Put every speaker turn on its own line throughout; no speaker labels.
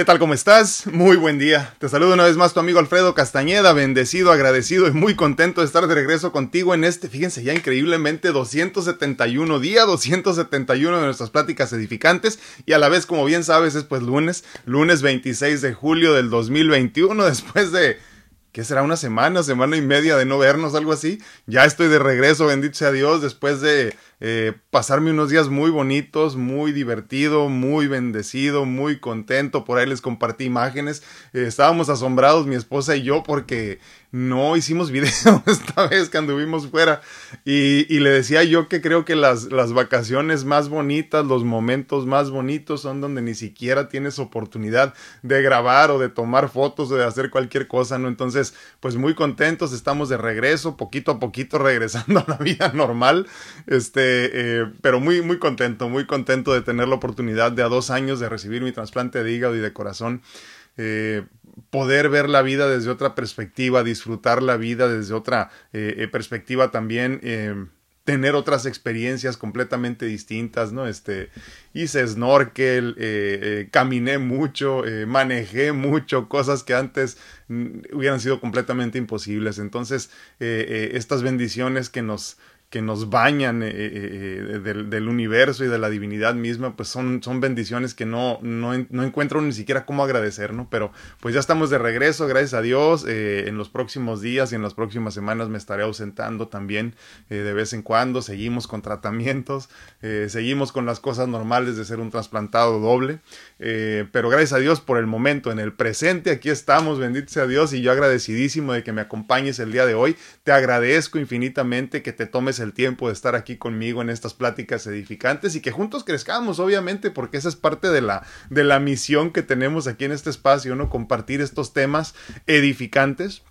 ¿Qué tal? ¿Cómo estás? Muy buen día. Te saludo una vez más tu amigo Alfredo Castañeda, bendecido, agradecido y muy contento de estar de regreso contigo en este, fíjense ya increíblemente 271 día, 271 de nuestras pláticas edificantes y a la vez, como bien sabes, es pues lunes, lunes 26 de julio del 2021, después de ¿qué será? Una semana, semana y media de no vernos, algo así. Ya estoy de regreso, bendito sea Dios, después de eh, pasarme unos días muy bonitos, muy divertido, muy bendecido, muy contento. Por ahí les compartí imágenes. Eh, estábamos asombrados, mi esposa y yo, porque no hicimos video esta vez que anduvimos fuera. Y, y le decía yo que creo que las, las vacaciones más bonitas, los momentos más bonitos son donde ni siquiera tienes oportunidad de grabar o de tomar fotos o de hacer cualquier cosa, ¿no? Entonces, pues muy contentos, estamos de regreso, poquito a poquito regresando a la vida normal. Este, eh, pero muy, muy contento, muy contento de tener la oportunidad de a dos años de recibir mi trasplante de hígado y de corazón. Eh, poder ver la vida desde otra perspectiva, disfrutar la vida desde otra eh, perspectiva también, tener otras experiencias completamente distintas, ¿no? Este, hice snorkel, caminé mucho, manejé mucho, cosas que antes mm, hubieran sido completamente imposibles. Entonces, estas bendiciones que nos, que nos bañan eh, eh, eh, del, universo y de la divinidad misma, pues son, son bendiciones que no, no, no, encuentro ni siquiera cómo agradecer, ¿no? Pero pues ya estamos de regreso, gracias a Dios. en los próximos días y en las próximas semanas me estaré ausentando también de vez en cuando. Seguimos con tratamientos, seguimos con las cosas normales de ser un trasplantado doble. pero gracias a Dios por el momento, en el presente, aquí estamos, bendito sea Dios, y yo agradecidísimo de que me acompañes el día de hoy. Te agradezco infinitamente que te tomes el tiempo de estar aquí conmigo en estas pláticas edificantes y que juntos crezcamos, obviamente, porque esa es parte de la, de la misión que tenemos aquí en este espacio, ¿no? Compartir estos temas edificantes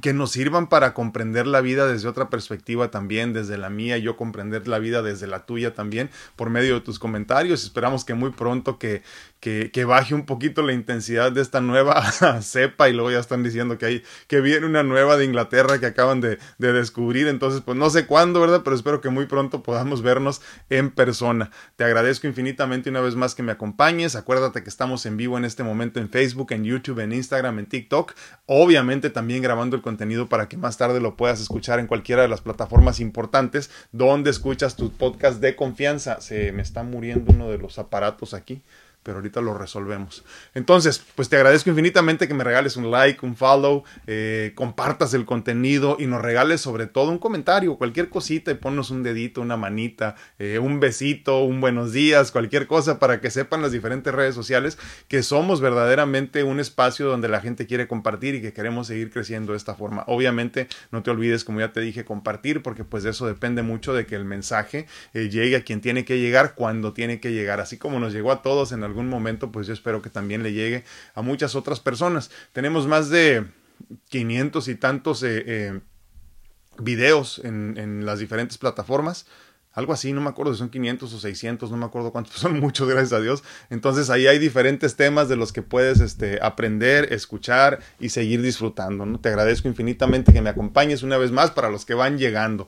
que nos sirvan para comprender la vida desde otra perspectiva también, desde la mía, yo comprender la vida desde la tuya también, por medio de tus comentarios. Esperamos que muy pronto que, que, que baje un poquito la intensidad de esta nueva cepa y luego ya están diciendo que hay, que viene una nueva de Inglaterra que acaban de, de descubrir. Entonces, pues no sé cuándo, ¿verdad? Pero espero que muy pronto podamos vernos en persona. Te agradezco infinitamente una vez más que me acompañes. Acuérdate que estamos en vivo en este momento en Facebook, en YouTube, en Instagram, en TikTok. Obviamente también grabando contenido para que más tarde lo puedas escuchar en cualquiera de las plataformas importantes donde escuchas tu podcast de confianza. Se me está muriendo uno de los aparatos aquí pero ahorita lo resolvemos. Entonces, pues te agradezco infinitamente que me regales un like, un follow, eh, compartas el contenido y nos regales sobre todo un comentario, cualquier cosita y ponnos un dedito, una manita, eh, un besito, un buenos días, cualquier cosa para que sepan las diferentes redes sociales que somos verdaderamente un espacio donde la gente quiere compartir y que queremos seguir creciendo de esta forma. Obviamente, no te olvides, como ya te dije, compartir porque pues de eso depende mucho de que el mensaje eh, llegue a quien tiene que llegar cuando tiene que llegar, así como nos llegó a todos en algún momento, pues yo espero que también le llegue a muchas otras personas. Tenemos más de 500 y tantos eh, eh, videos en, las diferentes plataformas algo así, no me acuerdo si son 500 o 600, no me acuerdo cuántos, son muchos, gracias a Dios. Entonces ahí hay diferentes temas de los que puedes este, aprender, escuchar y seguir disfrutando. ¿no? Te agradezco infinitamente que me acompañes una vez más para los que van llegando.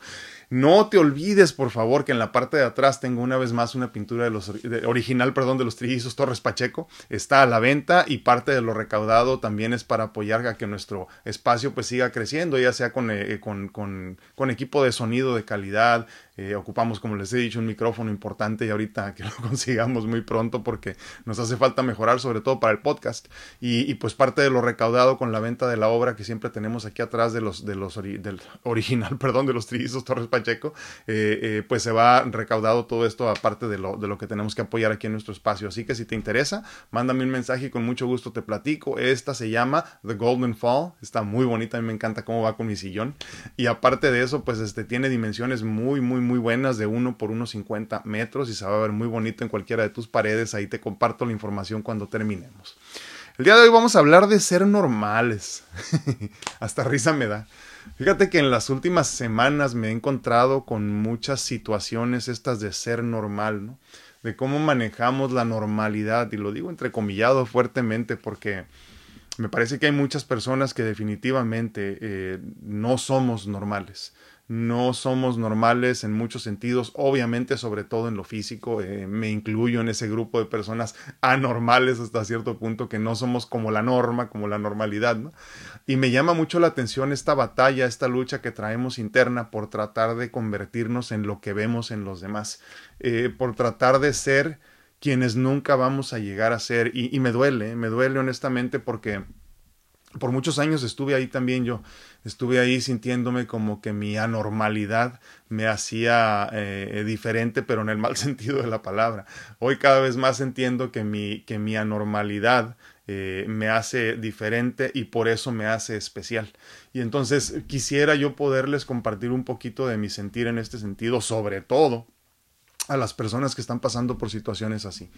No te olvides, por favor, que en la parte de atrás tengo una vez más una pintura de los original, perdón, de los trillizos Torres Pacheco. Está a la venta y parte de lo recaudado también es para apoyar a que nuestro espacio pues siga creciendo, ya sea con, eh, con, con, con equipo de sonido de calidad, eh, ocupamos, como les he dicho, un micrófono importante y ahorita que lo consigamos muy pronto porque nos hace falta mejorar, sobre todo para el podcast. Y, y, pues parte de lo recaudado con la venta de la obra que siempre tenemos aquí atrás de los, de los del original, perdón, de los trillizos Torres Pacheco, eh, eh, pues se va recaudado todo esto aparte de lo, de lo que tenemos que apoyar aquí en nuestro espacio. Así que si te interesa, mándame un mensaje y con mucho gusto te platico. Esta se llama The Golden Fall, está muy bonita, a mí me encanta cómo va con mi sillón. Y aparte de eso, pues este tiene dimensiones muy, muy, muy buenas de 1 por 1,50 metros y se va a ver muy bonito en cualquiera de tus paredes. Ahí te comparto la información cuando terminemos. El día de hoy vamos a hablar de ser normales. Hasta risa me da. Fíjate que en las últimas semanas me he encontrado con muchas situaciones estas de ser normal, ¿no? De cómo manejamos la normalidad. Y lo digo entrecomillado fuertemente porque me parece que hay muchas personas que definitivamente eh, no somos normales. No somos normales en muchos sentidos, obviamente sobre todo en lo físico, eh, me incluyo en ese grupo de personas anormales hasta cierto punto que no somos como la norma, como la normalidad, ¿no? Y me llama mucho la atención esta batalla, esta lucha que traemos interna por tratar de convertirnos en lo que vemos en los demás, eh, por tratar de ser quienes nunca vamos a llegar a ser y, y me duele, me duele honestamente porque por muchos años estuve ahí también yo estuve ahí sintiéndome como que mi anormalidad me hacía eh, diferente, pero en el mal sentido de la palabra. Hoy cada vez más entiendo que mi, que mi anormalidad eh, me hace diferente y por eso me hace especial. Y entonces quisiera yo poderles compartir un poquito de mi sentir en este sentido, sobre todo a las personas que están pasando por situaciones así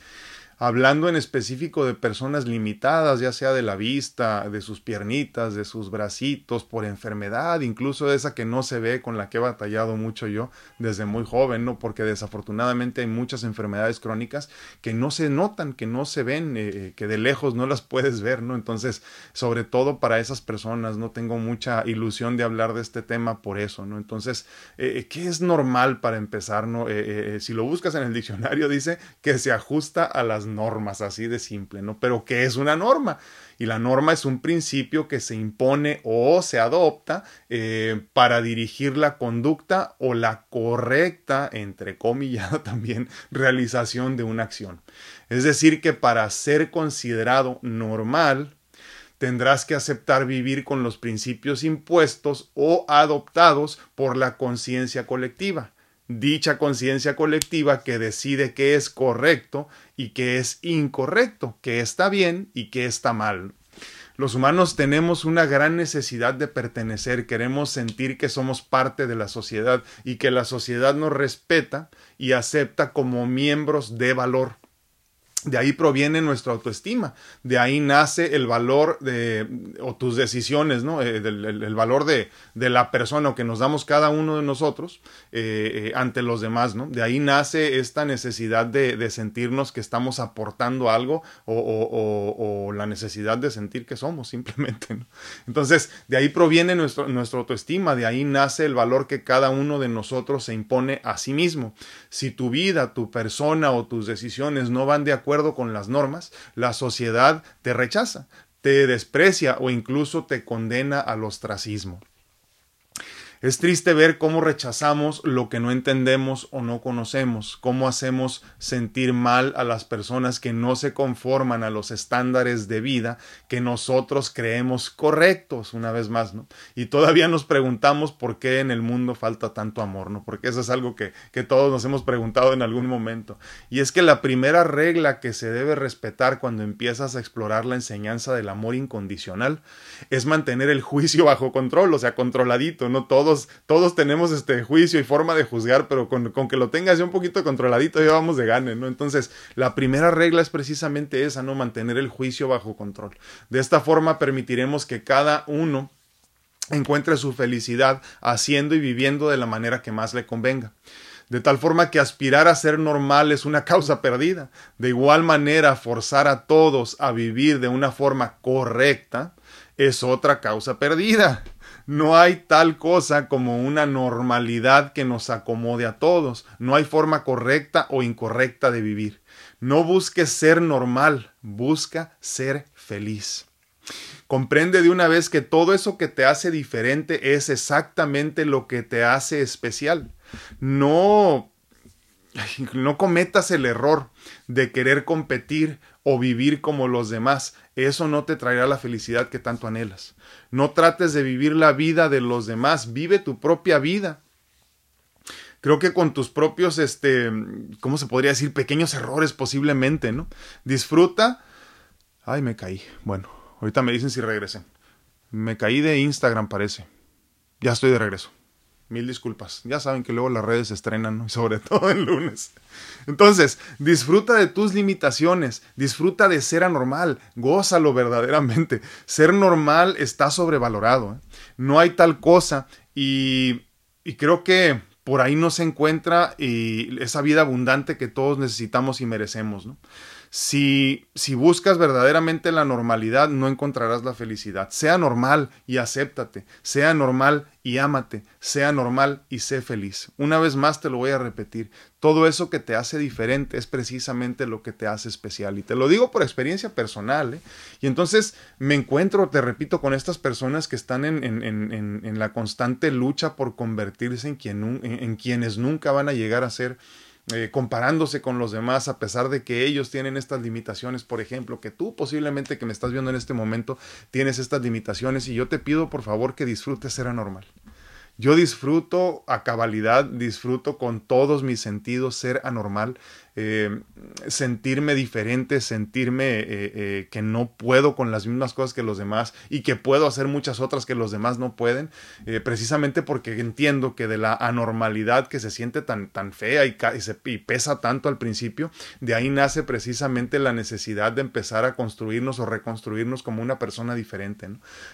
hablando en específico de personas limitadas, ya sea de la vista, de sus piernitas, de sus bracitos, por enfermedad, incluso esa que no se ve, con la que he batallado mucho yo desde muy joven, ¿no? Porque desafortunadamente hay muchas enfermedades crónicas que no se notan, que no se ven, eh, eh, que de lejos no las puedes ver, ¿no? Entonces, sobre todo para esas personas, no tengo mucha ilusión de hablar de este tema por eso, ¿no? Entonces, eh, ¿qué es normal para empezar, ¿no? si lo buscas en el diccionario, dice que se ajusta a las normas, así de simple, ¿no? Pero ¿qué es una norma? Y la norma es un principio que se impone o se adopta eh, para dirigir la conducta o la correcta, entre comillas, también realización de una acción. Es decir, que para ser considerado normal, tendrás que aceptar vivir con los principios impuestos o adoptados por la conciencia colectiva dicha conciencia colectiva que decide qué es correcto y qué es incorrecto, qué está bien y qué está mal. Los humanos tenemos una gran necesidad de pertenecer, queremos sentir que somos parte de la sociedad y que la sociedad nos respeta y acepta como miembros de valor. De ahí proviene nuestra autoestima, de ahí nace el valor de, o tus decisiones, ¿no? Eh, el, valor de, de, la persona o que nos damos cada uno de nosotros eh, eh, ante los demás, ¿no? De ahí nace esta necesidad de, de sentirnos que estamos aportando algo o, o, la necesidad de sentir que somos simplemente. Entonces, de ahí proviene nuestro, nuestra autoestima, de ahí nace el valor que cada uno de nosotros se impone a sí mismo. Si tu vida, tu persona o tus decisiones no van de acuerdo con las normas, la sociedad te rechaza, te desprecia o incluso te condena al ostracismo. Es triste ver cómo rechazamos lo que no entendemos o no conocemos, cómo hacemos sentir mal a las personas que no se conforman a los estándares de vida que nosotros creemos correctos, una vez más, ¿no? Y todavía nos preguntamos por qué en el mundo falta tanto amor, ¿no? Porque eso es algo que, que todos nos hemos preguntado en algún momento. Y es que la primera regla que se debe respetar cuando empiezas a explorar la enseñanza del amor incondicional es mantener el juicio bajo control, o sea, controladito, no todos tenemos este juicio y forma de juzgar, pero con, que lo tengas ya un poquito controladito, ya vamos de gane, ¿no? Entonces, la primera regla es precisamente esa, ¿no? Mantener el juicio bajo control. De esta forma permitiremos que cada uno encuentre su felicidad haciendo y viviendo de la manera que más le convenga. De tal forma que aspirar a ser normal es una causa perdida. De igual manera, forzar a todos a vivir de una forma correcta es otra causa perdida. No hay tal cosa como una normalidad que nos acomode a todos. No hay forma correcta o incorrecta de vivir. No busques ser normal, busca ser feliz. Comprende de una vez que todo eso que te hace diferente es exactamente lo que te hace especial. No no cometas el error de querer competir o vivir como los demás. Eso no te traerá la felicidad que tanto anhelas. No trates de vivir la vida de los demás, vive tu propia vida. Creo que con tus propios, este, ¿cómo se podría decir? Pequeños errores posiblemente, ¿no? Disfruta. Ay, me caí. Bueno, ahorita me dicen si regresé. Me caí de Instagram, parece. Ya estoy de regreso. Mil disculpas. Ya saben que luego las redes se estrenan, sobre todo el lunes. Entonces, disfruta de tus limitaciones, disfruta de ser anormal, gózalo verdaderamente. Ser normal está sobrevalorado. ¿eh? No hay tal cosa y, y creo que por ahí no se encuentra y esa vida abundante que todos necesitamos y merecemos. ¿no? Si, si buscas verdaderamente la normalidad, no encontrarás la felicidad. Sea normal y acéptate. Sea normal y ámate. Sea normal y sé feliz. Una vez más te lo voy a repetir. Todo eso que te hace diferente es precisamente lo que te hace especial. Y te lo digo por experiencia personal. ¿eh? Y entonces me encuentro, te repito, con estas personas que están en, la constante lucha por convertirse en quienes nunca van a llegar a ser eh, comparándose con los demás a pesar de que ellos tienen estas limitaciones, por ejemplo, que tú posiblemente que me estás viendo en este momento tienes estas limitaciones y yo te pido por favor que disfrutes ser anormal. Yo disfruto a cabalidad, disfruto con todos mis sentidos ser anormal, eh, sentirme diferente, sentirme eh, eh, que no puedo con las mismas cosas que los demás y que puedo hacer muchas otras que los demás no pueden, precisamente porque entiendo que de la anormalidad que se siente tan, tan fea y, pesa tanto al principio, de ahí nace precisamente la necesidad de empezar a construirnos o reconstruirnos como una persona diferente.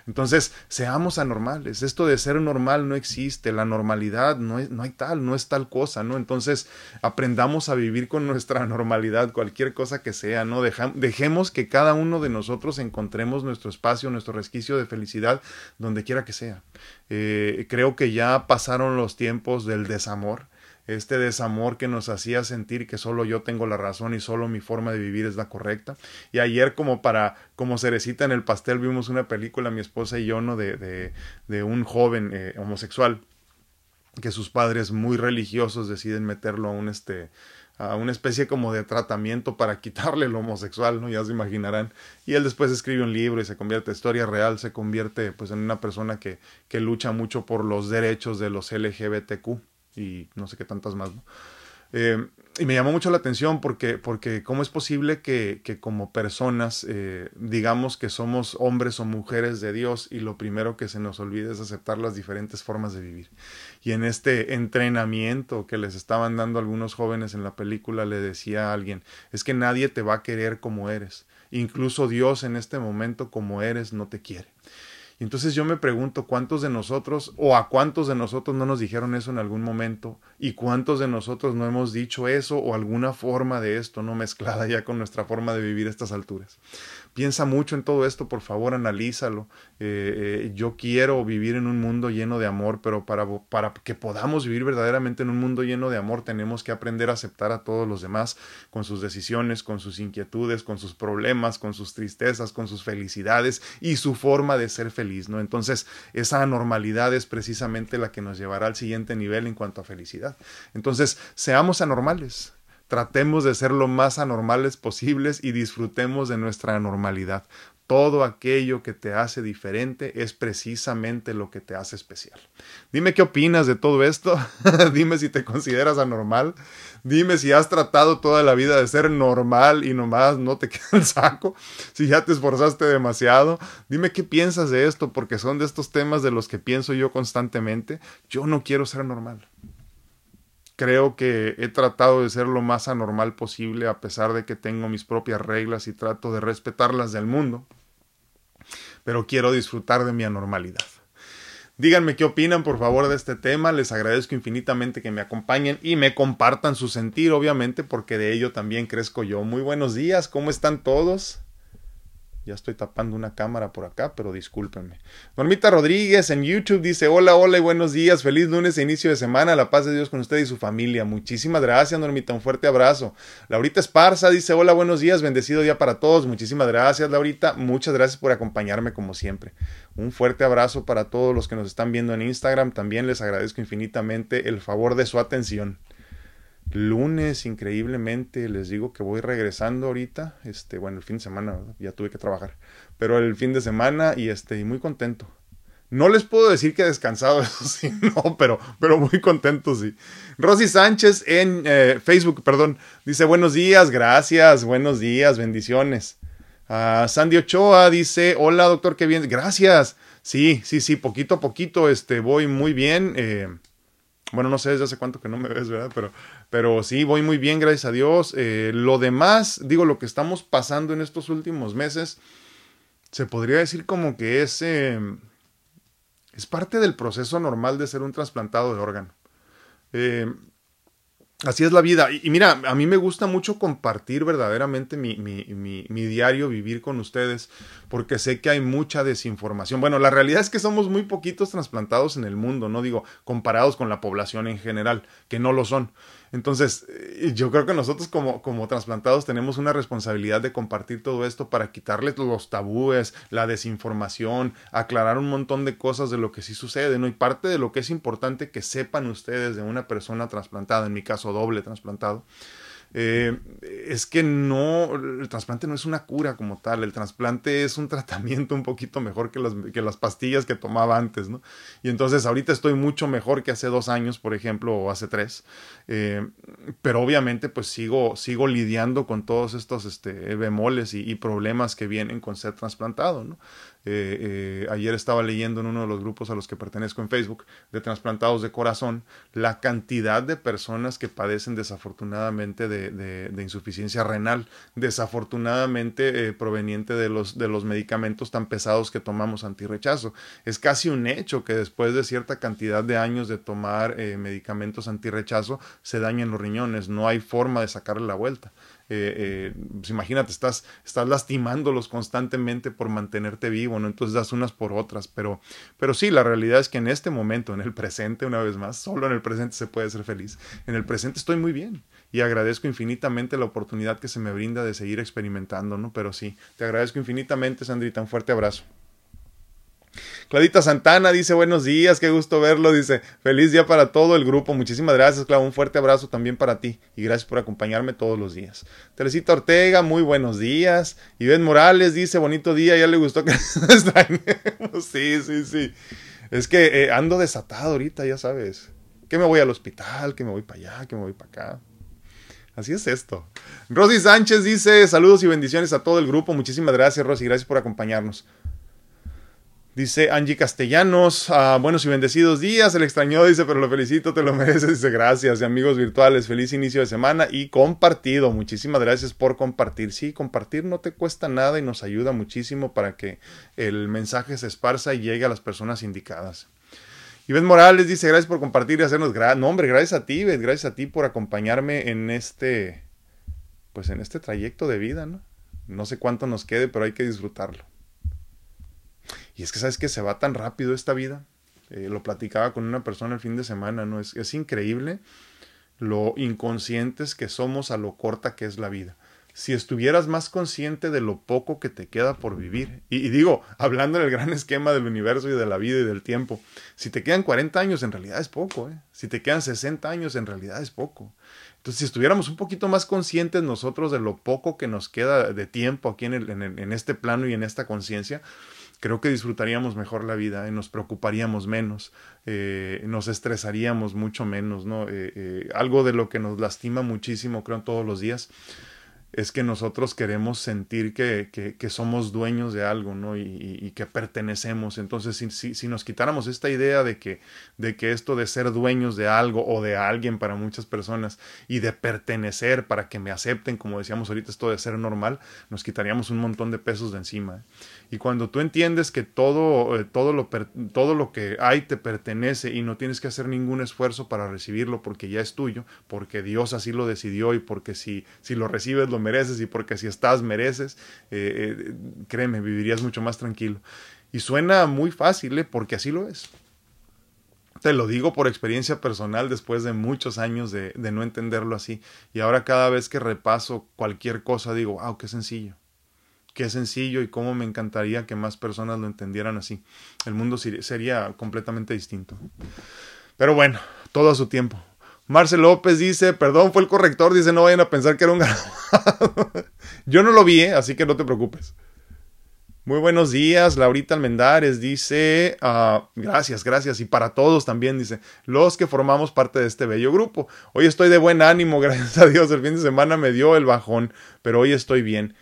Entonces, seamos anormales. Esto de ser normal no existe, la normalidad no, es, no hay tal, no es tal cosa, ¿no? Entonces, aprendamos a vivir con nuestra normalidad, cualquier cosa que sea, ¿no? dejemos que cada uno de nosotros encontremos nuestro espacio, nuestro resquicio de felicidad, donde quiera que sea. Eh, creo que ya pasaron los tiempos del desamor, este desamor que nos hacía sentir que solo yo tengo la razón y solo mi forma de vivir es la correcta. Y ayer como para, como cerecita en el pastel, vimos una película, mi esposa y yo, ¿no? De, de, de un joven eh, homosexual que sus padres muy religiosos deciden meterlo a un este a una especie como de tratamiento para quitarle lo homosexual, ¿no? Ya se imaginarán. Y él después escribe un libro y se convierte, historia real, se convierte pues en una persona que, que lucha mucho por los derechos de los LGBTQ y no sé qué tantas más, ¿no? Eh, y me llamó mucho la atención porque, porque cómo es posible que, que como personas eh, digamos que somos hombres o mujeres de Dios y lo primero que se nos olvida es aceptar las diferentes formas de vivir. Y en este entrenamiento que les estaban dando algunos jóvenes en la película le decía a alguien, es que nadie te va a querer como eres. Incluso Dios en este momento como eres no te quiere. Entonces yo me pregunto cuántos de nosotros o a cuántos de nosotros no nos dijeron eso en algún momento y cuántos de nosotros no hemos dicho eso o alguna forma de esto no mezclada ya con nuestra forma de vivir a estas alturas. Piensa mucho en todo esto, por favor, analízalo. Eh, eh, yo quiero vivir en un mundo lleno de amor, pero para, para que podamos vivir verdaderamente en un mundo lleno de amor tenemos que aprender a aceptar a todos los demás con sus decisiones, con sus inquietudes, con sus problemas, con sus tristezas, con sus felicidades y su forma de ser feliz, ¿no? Entonces, esa anormalidad es precisamente la que nos llevará al siguiente nivel en cuanto a felicidad. Entonces, seamos anormales tratemos de ser lo más anormales posibles y disfrutemos de nuestra anormalidad. Todo aquello que te hace diferente es precisamente lo que te hace especial. Dime qué opinas de todo esto. Dime si te consideras anormal. Dime si has tratado toda la vida de ser normal y nomás no te queda el saco. Si ya te esforzaste demasiado. Dime qué piensas de esto porque son de estos temas de los que pienso yo constantemente. Yo no quiero ser normal creo que he tratado de ser lo más anormal posible a pesar de que tengo mis propias reglas y trato de respetarlas del mundo, pero quiero disfrutar de mi anormalidad. Díganme qué opinan por favor de este tema, les agradezco infinitamente que me acompañen y me compartan su sentir, obviamente, porque de ello también crezco yo. Muy buenos días, ¿cómo están todos? Ya estoy tapando una cámara por acá, pero discúlpenme. Normita Rodríguez en YouTube dice: Hola, hola y buenos días. Feliz lunes e inicio de semana. La paz de Dios con usted y su familia. Muchísimas gracias, Normita. Un fuerte abrazo. Laurita Esparza dice: Hola, buenos días. Bendecido día para todos. Muchísimas gracias, Laurita. Muchas gracias por acompañarme como siempre. Un fuerte abrazo para todos los que nos están viendo en Instagram. También les agradezco infinitamente el favor de su atención lunes increíblemente les digo que voy regresando ahorita este bueno el fin de semana ya tuve que trabajar pero el fin de semana y este muy contento. No les puedo decir que he descansado eso sí no pero pero muy contento sí. Rosy Sánchez en eh, Facebook perdón dice buenos días gracias buenos días bendiciones uh, Sandy Ochoa dice hola doctor qué bien gracias sí sí sí poquito a poquito este voy muy bien eh, bueno, no sé desde hace cuánto que no me ves, ¿verdad? Pero, pero sí, voy muy bien, gracias a Dios. Eh, lo demás, digo, lo que estamos pasando en estos últimos meses, se podría decir como que es, em, es parte del proceso normal de ser un trasplantado de órgano. Eh, Así es la vida. Y, mira, a mí me gusta mucho compartir verdaderamente mi, mi, mi, diario, vivir con ustedes, porque sé que hay mucha desinformación. Bueno, la realidad es que somos muy poquitos trasplantados en el mundo, no digo comparados con la población en general, que no lo son. Entonces, eh, yo creo que nosotros como, como trasplantados tenemos una responsabilidad de compartir todo esto para quitarles los tabúes, la desinformación, aclarar un montón de cosas de lo que sí sucede, ¿no? Y parte de lo que es importante que sepan ustedes de una persona trasplantada, en mi caso doble trasplantado, eh, es que no, el trasplante no es una cura como tal, el trasplante es un tratamiento un poquito mejor que las, que las pastillas que tomaba antes, ¿no? Y entonces ahorita estoy mucho mejor que hace dos años, por ejemplo, o hace tres, eh, pero obviamente pues sigo, sigo lidiando con todos estos este, bemoles y, y problemas que vienen con ser trasplantado, ¿no? Eh, eh, ayer estaba leyendo en uno de los grupos a los que pertenezco en Facebook de trasplantados de corazón la cantidad de personas que padecen desafortunadamente de, insuficiencia renal, desafortunadamente eh, proveniente de los, de los medicamentos tan pesados que tomamos antirrechazo. Es casi un hecho que después de cierta cantidad de años de tomar medicamentos antirrechazo se dañan los riñones, no hay forma de sacarle la vuelta. Eh, eh, pues imagínate, estás, estás lastimándolos constantemente por mantenerte vivo, ¿no? Entonces das unas por otras, pero, pero sí, la realidad es que en este momento, en el presente, una vez más, solo en el presente se puede ser feliz. En el presente estoy muy bien y agradezco infinitamente la oportunidad que se me brinda de seguir experimentando, ¿no? Pero sí, te agradezco infinitamente, Sandrita, un fuerte abrazo. Claudita Santana dice buenos días, qué gusto verlo, dice feliz día para todo el grupo, muchísimas gracias Clau, un fuerte abrazo también para ti y gracias por acompañarme todos los días. Teresita Ortega, muy buenos días. Iván Morales dice bonito día, ya le gustó que extrañemos, sí, sí, sí. Es que eh, ando desatado ahorita, ya sabes, que me voy al hospital, que me voy para allá, que me voy para acá. Así es esto. Rosy Sánchez dice saludos y bendiciones a todo el grupo. Muchísimas gracias, Rosy. Gracias por acompañarnos. Dice Angie Castellanos, ah, buenos y bendecidos días, el extrañó, dice, pero lo felicito, te lo mereces, dice, gracias, y amigos virtuales, feliz inicio de semana y compartido, muchísimas gracias por compartir, sí, compartir no te cuesta nada y nos ayuda muchísimo para que el mensaje se esparza y llegue a las personas indicadas. Iván Morales dice, gracias por compartir y hacernos, no hombre, gracias a ti, gracias a ti por acompañarme en este, pues en este trayecto de vida, ¿no? No sé cuánto nos quede, pero hay que disfrutarlo. Y es que sabes que se va tan rápido esta vida. Eh, lo platicaba con una persona el fin de semana, ¿no? Es, es increíble lo inconscientes que somos a lo corta que es la vida. Si estuvieras más consciente de lo poco que te queda por vivir, y, digo, hablando del gran esquema del universo y de la vida y del tiempo, si te quedan 40 años en realidad es poco, ¿eh? si te quedan 60 años en realidad es poco. Entonces, si estuviéramos un poquito más conscientes nosotros de lo poco que nos queda de tiempo aquí en, el, en, en este plano y en esta conciencia, creo que disfrutaríamos mejor la vida, nos preocuparíamos menos, eh, nos estresaríamos mucho menos, ¿no? Eh, eh, algo de lo que nos lastima muchísimo, creo, todos los días, es que nosotros queremos sentir que, que, somos dueños de algo, ¿no? Y, que pertenecemos. Entonces, si, si, si, nos quitáramos esta idea de que, de que esto de ser dueños de algo o de alguien para muchas personas y de pertenecer para que me acepten, como decíamos ahorita, esto de ser normal, nos quitaríamos un montón de pesos de encima. Y cuando tú entiendes que todo, eh, todo, lo, todo lo que hay te pertenece y no tienes que hacer ningún esfuerzo para recibirlo porque ya es tuyo, porque Dios así lo decidió y porque si, si lo recibes lo mereces y porque si estás mereces, eh, eh, créeme, vivirías mucho más tranquilo. Y suena muy fácil, porque así lo es. Te lo digo por experiencia personal después de muchos años de, de no entenderlo así. Y ahora cada vez que repaso cualquier cosa digo, wow, qué sencillo qué sencillo y cómo me encantaría que más personas lo entendieran así. El mundo sería completamente distinto. Pero bueno, todo a su tiempo. Marcel López dice, perdón, fue el corrector, dice, no vayan a pensar que era un grabado. Yo no lo vi, ¿eh? así que no te preocupes. Muy buenos días, Laurita Almendares dice, uh, gracias, gracias, y para todos también dice, los que formamos parte de este bello grupo. Hoy estoy de buen ánimo, gracias a Dios, el fin de semana me dio el bajón, pero hoy estoy bien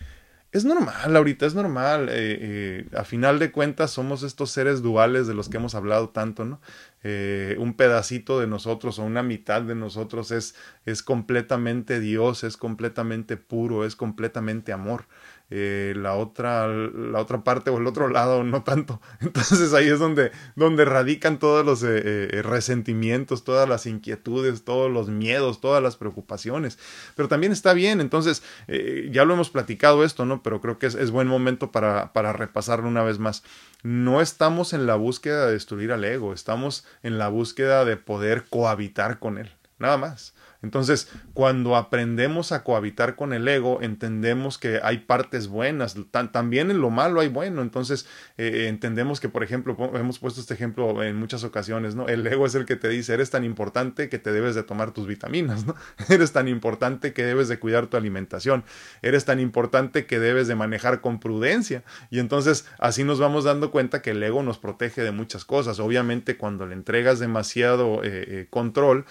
es normal ahorita, es normal. Eh, eh, a final de cuentas somos estos seres duales de los que hemos hablado tanto, ¿no? eh, un pedacito de nosotros o una mitad de nosotros es, es completamente Dios, es completamente puro, es completamente amor. Eh, la otra la otra parte o el otro lado no tanto. Entonces ahí es donde donde radican todos los eh, eh, resentimientos todas las inquietudes todos los miedos todas las preocupaciones. Pero también está bien. Entonces ya lo hemos platicado esto no pero creo que es, es buen momento para para repasarlo una vez más. No estamos en la búsqueda de destruir al ego estamos en la búsqueda de poder cohabitar con él. Nada más entonces, cuando aprendemos a cohabitar con el ego, entendemos que hay partes buenas, también en lo malo hay bueno. Entonces, eh, entendemos que, por ejemplo, hemos puesto este ejemplo en muchas ocasiones, ¿no? El ego es el que te dice, eres tan importante que te debes de tomar tus vitaminas, ¿no? Eres tan importante que debes de cuidar tu alimentación, eres tan importante que debes de manejar con prudencia. Y entonces, así nos vamos dando cuenta que el ego nos protege de muchas cosas. Obviamente, cuando le entregas demasiado eh, eh, control,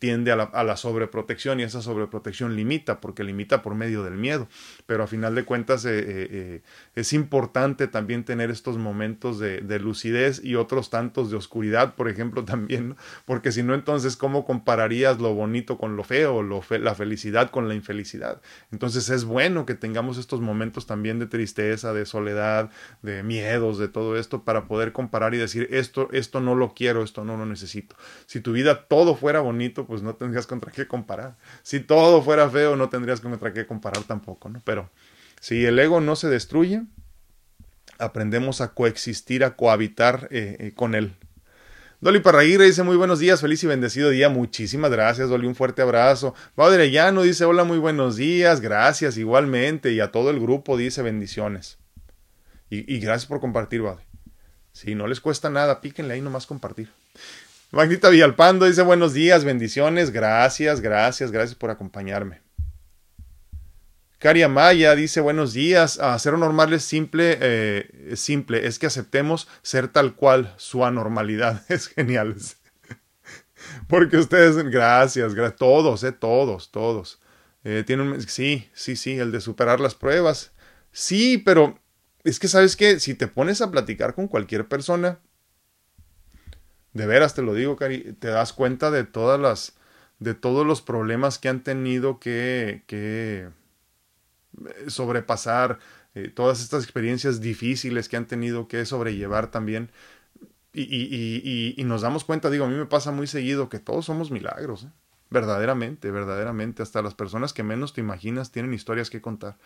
tiende a la, a sobreprotección y esa sobreprotección limita, porque limita por medio del miedo. Pero a final de cuentas eh, eh, eh, es importante también tener estos momentos de, lucidez y otros tantos de oscuridad, por ejemplo, también, porque si no, entonces, ¿cómo compararías lo bonito con lo feo, la felicidad con la infelicidad? Entonces es bueno que tengamos estos momentos también de tristeza, de soledad, de miedos, de todo esto, para poder comparar y decir, esto, esto no lo quiero, esto no lo necesito. Si tu vida todo fuera bonito, pues no tendrías contra qué comparar. Si todo fuera feo, no tendrías contra qué comparar tampoco, ¿no? Pero si el ego no se destruye, aprendemos a coexistir, a cohabitar eh, eh, con él. Dolly Parraguirre dice muy buenos días, feliz y bendecido día. Muchísimas gracias, Dolly, un fuerte abrazo. Padre Llano dice hola, muy buenos días, gracias igualmente. Y a todo el grupo dice bendiciones. Y, gracias por compartir, Padre. Si no les cuesta nada, píquenle ahí nomás compartir. Magnita Villalpando dice buenos días, bendiciones, gracias, gracias, gracias por acompañarme. Caria Maya dice buenos días, a ser normal es simple, eh, simple, es que aceptemos ser tal cual, su anormalidad, es genial. Porque ustedes, gracias, todos, eh, todos, todos. Eh, sí, sí, sí, el de superar las pruebas. Sí, pero es que sabes que si te pones a platicar con cualquier persona, de veras te lo digo, Cari, te das cuenta de todas las, de todos los problemas que han tenido que, que eh, sobrepasar, eh, todas estas experiencias difíciles que han tenido que sobrellevar también. Y, nos damos cuenta, digo, a mí me pasa muy seguido que todos somos milagros, ¿eh? verdaderamente, verdaderamente, hasta las personas que menos te imaginas tienen historias que contar.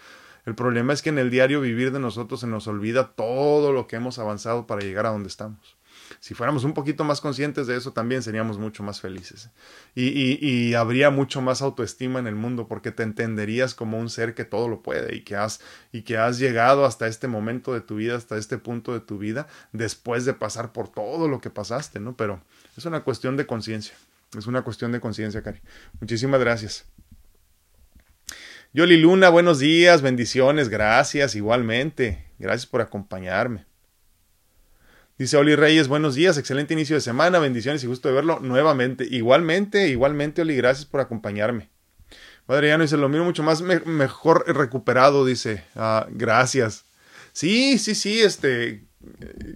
El problema es que en el diario vivir de nosotros se nos olvida todo lo que hemos avanzado para llegar a donde estamos. Si fuéramos un poquito más conscientes de eso, también seríamos mucho más felices. Y, y, habría mucho más autoestima en el mundo porque te entenderías como un ser que todo lo puede y que, has, y que has llegado hasta este momento de tu vida, hasta este punto de tu vida, después de pasar por todo lo que pasaste, ¿no? Pero es una cuestión de conciencia. Es una cuestión de conciencia, Cari. Muchísimas gracias. Yoli Luna, buenos días, bendiciones, gracias, igualmente. Gracias por acompañarme. Dice Oli Reyes, buenos días, excelente inicio de semana, bendiciones y gusto de verlo nuevamente. Igualmente, igualmente, Oli, gracias por acompañarme. Adriano dice, lo miro mucho más mejor recuperado, dice. Ah, gracias. Sí, sí, sí, este,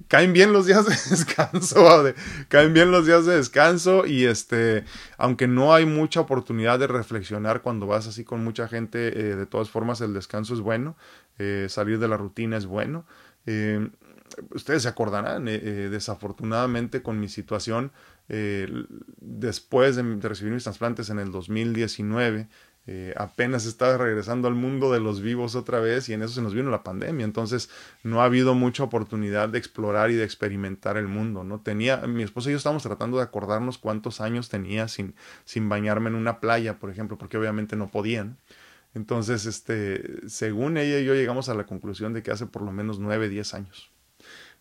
caen bien los días de descanso, caen bien los días de descanso y este, aunque no hay mucha oportunidad de reflexionar cuando vas así con mucha gente, eh, de todas formas el descanso es bueno, eh, salir de la rutina es bueno. Eh, ustedes se acordarán, eh, eh, desafortunadamente con mi situación, eh, después de, recibir mis trasplantes en el 2019, apenas estaba regresando al mundo de los vivos otra vez y en eso se nos vino la pandemia. Entonces no ha habido mucha oportunidad de explorar y de experimentar el mundo. No tenía, mi esposa y yo estábamos tratando de acordarnos cuántos años tenía sin, sin bañarme en una playa, por ejemplo, porque obviamente no podían. Entonces, este, según ella y yo llegamos a la conclusión de que hace por lo menos nueve, diez años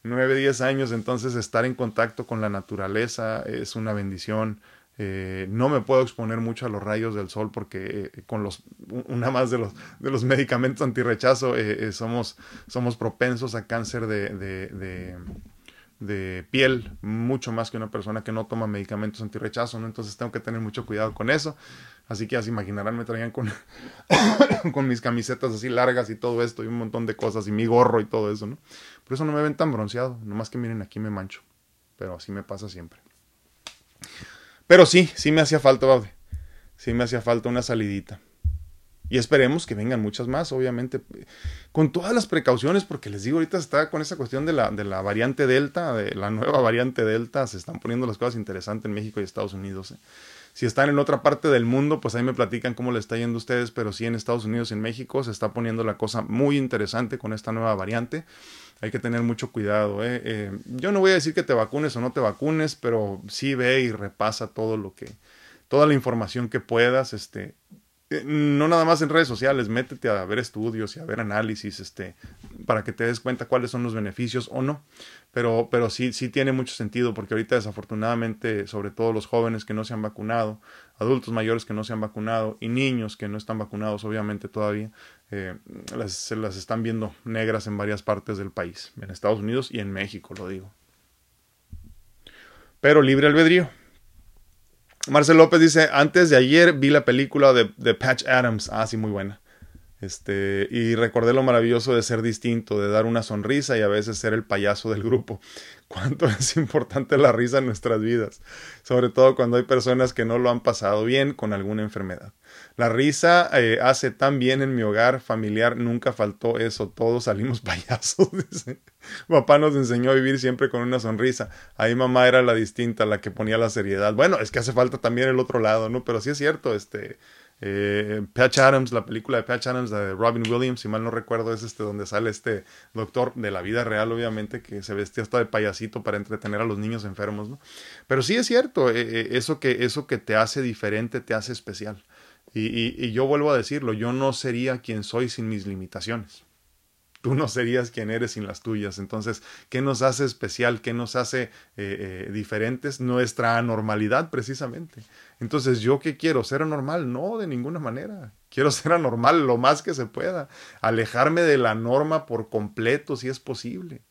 nueve, diez años, entonces estar en contacto con la naturaleza es una bendición. Eh, no me puedo exponer mucho a los rayos del sol porque eh, con los una más de los de los medicamentos antirrechazo eh, somos somos propensos a cáncer de, de, de, piel mucho más que una persona que no toma medicamentos antirrechazo ¿no? entonces tengo que tener mucho cuidado con eso así que ya se imaginarán me traían con con mis camisetas así largas y todo esto y un montón de cosas y mi gorro y todo eso no por eso no me ven tan bronceado. Nomás que miren, aquí me mancho. Pero así me pasa siempre. Pero sí, sí me hacía falta, Baude. Sí me hacía falta una salidita. Y esperemos que vengan muchas más, obviamente, con todas las precauciones, porque les digo, ahorita está con esa cuestión de la, de la variante Delta, de la nueva variante Delta, se están poniendo las cosas interesantes en México y Estados Unidos. ¿eh? Si están en otra parte del mundo, pues ahí me platican cómo le está yendo a ustedes, pero sí en Estados Unidos y en México se está poniendo la cosa muy interesante con esta nueva variante. Hay que tener mucho cuidado. ¿eh? Eh, yo no voy a decir que te vacunes o no te vacunes, pero sí ve y repasa todo lo que, toda la información que puedas, este, no nada más en redes sociales, métete a ver estudios y a ver análisis, este, para que te des cuenta cuáles son los beneficios o no. Pero, pero sí, sí tiene mucho sentido, porque ahorita desafortunadamente, sobre todo los jóvenes que no se han vacunado, adultos mayores que no se han vacunado y niños que no están vacunados, obviamente todavía, eh, se las están viendo negras en varias partes del país, en Estados Unidos y en México, lo digo. Pero libre albedrío. Marcel López dice, antes de ayer vi la película de, de, Patch Adams. Ah, sí, muy buena. Este, y recordé lo maravilloso de ser distinto, de dar una sonrisa y a veces ser el payaso del grupo. Cuánto es importante la risa en nuestras vidas, sobre todo cuando hay personas que no lo han pasado bien con alguna enfermedad. La risa eh, hace tan bien en mi hogar familiar, nunca faltó eso, todos salimos payasos. Papá nos enseñó a vivir siempre con una sonrisa. Ahí mamá era la distinta, la que ponía la seriedad. Bueno, es que hace falta también el otro lado, ¿no? Pero sí es cierto, este, eh, Patch Adams, la película de Patch Adams de Robin Williams, si mal no recuerdo, es este donde sale este doctor de la vida real, obviamente, que se vestía hasta de payasito para entretener a los niños enfermos, ¿no? Pero sí es cierto, eh, eh, eso, que, eso que te hace diferente te hace especial. Y, yo vuelvo a decirlo, yo no sería quien soy sin mis limitaciones tú no serías quien eres sin las tuyas. Entonces, ¿qué nos hace especial? ¿Qué nos hace eh, eh, diferentes? Nuestra anormalidad, precisamente. Entonces, ¿yo qué quiero? ¿Ser anormal? No, de ninguna manera. Quiero ser anormal lo más que se pueda. Alejarme de la norma por completo, si es posible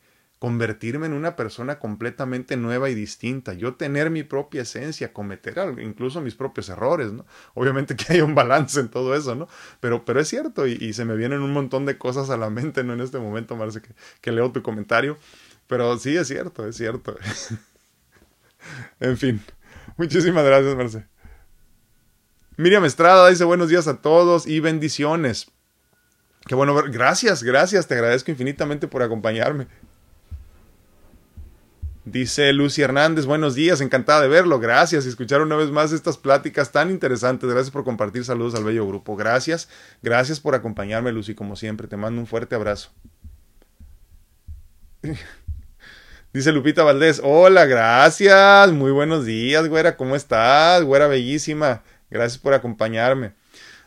convertirme en una persona completamente nueva y distinta, yo tener mi propia esencia, cometer incluso mis propios errores, ¿no? Obviamente que hay un balance en todo eso, ¿no? Pero, pero es cierto y, se me vienen un montón de cosas a la mente, ¿no? En este momento, Marce, que, que leo tu comentario, pero sí es cierto, es cierto. en fin, muchísimas gracias, Marce. Miriam Estrada dice buenos días a todos y bendiciones. Qué bueno. Gracias, gracias. Te agradezco infinitamente por acompañarme. Dice Lucy Hernández, buenos días, encantada de verlo, gracias y escuchar una vez más estas pláticas tan interesantes, gracias por compartir. Saludos al bello grupo, gracias, gracias por acompañarme Lucy, como siempre, te mando un fuerte abrazo. Dice Lupita Valdés, hola, gracias, muy buenos días, güera, ¿cómo estás? Güera bellísima, gracias por acompañarme.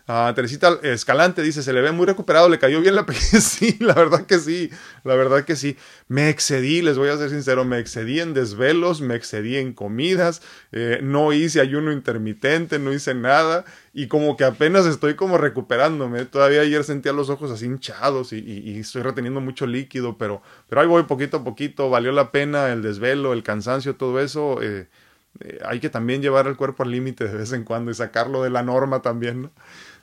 Uh, Teresita Escalante dice, se le ve muy recuperado, le cayó bien la Sí, la verdad que sí, la verdad que sí. Me excedí, les voy a ser sincero, me excedí en desvelos, me excedí en comidas, eh, no hice ayuno intermitente, no hice nada y como que apenas estoy como recuperándome. Todavía ayer sentía los ojos así hinchados y, estoy reteniendo mucho líquido, pero, pero ahí voy poquito a poquito, valió la pena el desvelo, el cansancio, todo eso. Eh, eh, hay que también llevar el cuerpo al límite de vez en cuando y sacarlo de la norma también, ¿no?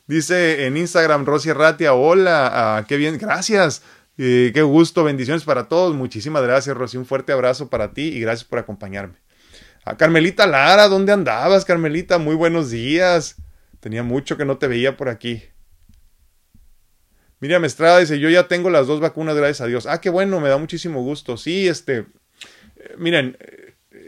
Dice en Instagram Rosy Ratia, hola, ah, qué bien, gracias. Eh, qué gusto, bendiciones para todos. Muchísimas gracias, Rosy. Un fuerte abrazo para ti y gracias por acompañarme. A Carmelita Lara, ¿dónde andabas, Carmelita? Muy buenos días. Tenía mucho que no te veía por aquí. Miriam Estrada dice, yo ya tengo las dos vacunas, gracias a Dios. Ah, qué bueno, me da muchísimo gusto. Sí, este, eh, miren,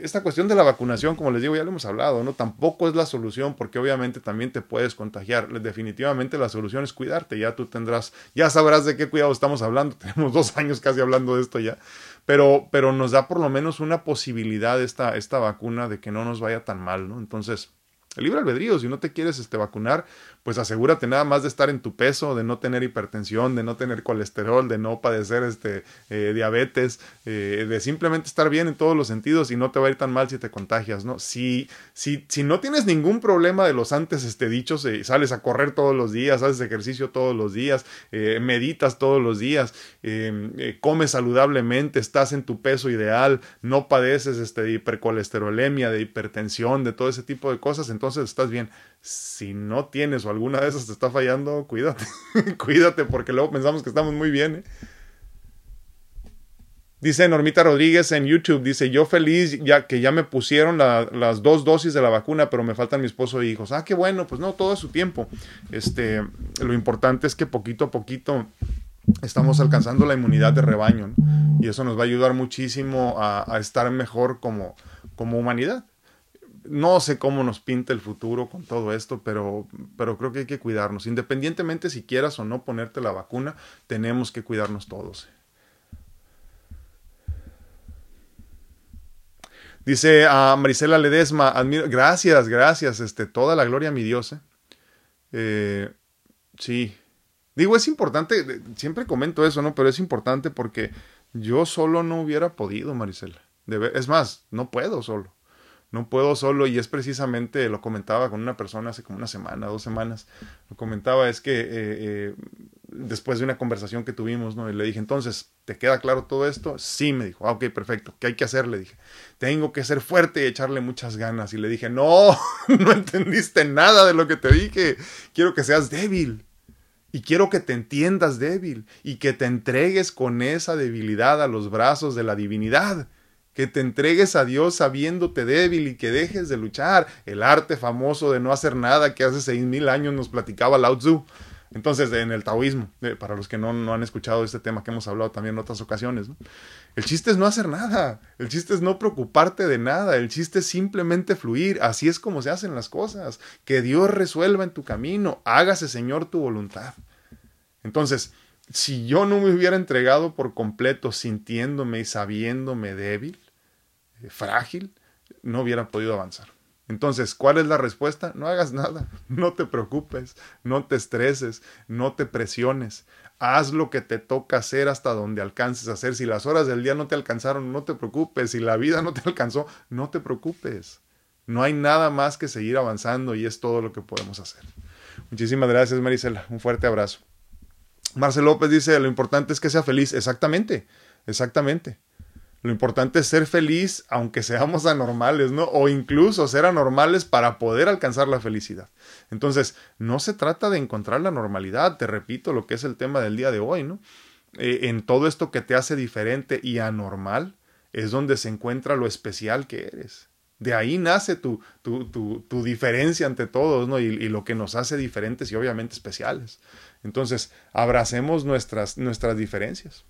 esta cuestión de la vacunación, como les digo, ya lo hemos hablado, ¿no? Tampoco es la solución porque obviamente también te puedes contagiar. Definitivamente la solución es cuidarte. Ya tú tendrás, ya sabrás de qué cuidado estamos hablando. Tenemos dos años casi hablando de esto ya. Pero, pero nos da por lo menos una posibilidad esta, esta vacuna de que no nos vaya tan mal, ¿no? Entonces, el libre albedrío, si no te quieres este, vacunar, pues asegúrate nada más de estar en tu peso, de no tener hipertensión, de no tener colesterol, de no padecer este, eh, diabetes, eh, de simplemente estar bien en todos los sentidos y no te va a ir tan mal si te contagias, ¿no? Si, si, si no tienes ningún problema de los antes este, dichos, eh, sales a correr todos los días, haces ejercicio todos los días, meditas todos los días, comes saludablemente, estás en tu peso ideal, no padeces este, de hipercolesterolemia, de hipertensión, de todo ese tipo de cosas, entonces estás bien. Si no tienes o alguna de esas te está fallando, cuídate, cuídate porque luego pensamos que estamos muy bien. ¿eh? Dice Normita Rodríguez en YouTube, dice, yo feliz ya que ya me pusieron las dos dosis de la vacuna, pero me faltan mi esposo e hijos. Ah, qué bueno, pues no, todo es su tiempo. Este, lo importante es que poquito a poquito estamos alcanzando la inmunidad de rebaño y eso nos va a ayudar muchísimo a, a, estar mejor como, como humanidad. No sé cómo nos pinta el futuro con todo esto, pero, pero creo que hay que cuidarnos. Independientemente si quieras o no ponerte la vacuna, tenemos que cuidarnos todos. Dice a Marisela Ledesma, gracias, gracias, este, toda la gloria a mi Dios. ¿eh? Eh, sí, digo, es importante, siempre comento eso, ¿no? Pero es importante porque yo solo no hubiera podido, Marisela. es más, no puedo solo. No puedo solo y es precisamente, lo comentaba con una persona hace como una semana, dos semanas, lo comentaba, es que eh, después de una conversación que tuvimos, ¿no? Y le dije, entonces, ¿te queda claro todo esto? Sí, me dijo, ah, ok, perfecto, ¿qué hay que hacer? Le dije, tengo que ser fuerte y echarle muchas ganas. Y le dije, no, no entendiste nada de lo que te dije, quiero que seas débil. Y quiero que te entiendas débil y que te entregues con esa debilidad a los brazos de la divinidad. Que te entregues a Dios sabiéndote débil y que dejes de luchar. El arte famoso de no hacer nada que hace seis mil años nos platicaba Lao Tzu. Entonces, en el taoísmo, eh, para los que no, no, han escuchado este tema que hemos hablado también en otras ocasiones, el chiste es no hacer nada, el chiste es no preocuparte de nada, el chiste es simplemente fluir, así es como se hacen las cosas, que Dios resuelva en tu camino, hágase Señor tu voluntad. Entonces, si yo no me hubiera entregado por completo sintiéndome y sabiéndome débil, frágil, no hubiera podido avanzar. Entonces, ¿cuál es la respuesta? No hagas nada, no te preocupes, no te estreses, no te presiones. Haz lo que te toca hacer hasta donde alcances a hacer. Si las horas del día no te alcanzaron, no te preocupes. Si la vida no te alcanzó, no te preocupes. No hay nada más que seguir avanzando y es todo lo que podemos hacer. Muchísimas gracias, Marisela. Un fuerte abrazo. Marcel López dice, lo importante es que sea feliz. Exactamente, exactamente. Lo importante es ser feliz aunque seamos anormales, ¿no? O incluso ser anormales para poder alcanzar la felicidad. Entonces, no se trata de encontrar la normalidad, te repito lo que es el tema del día de hoy, ¿no? Eh, en todo esto que te hace diferente y anormal es donde se encuentra lo especial que eres. De ahí nace tu, tu, tu, tu diferencia ante todos, ¿no? Y, y, lo que nos hace diferentes y obviamente especiales. Entonces, abracemos nuestras, nuestras diferencias.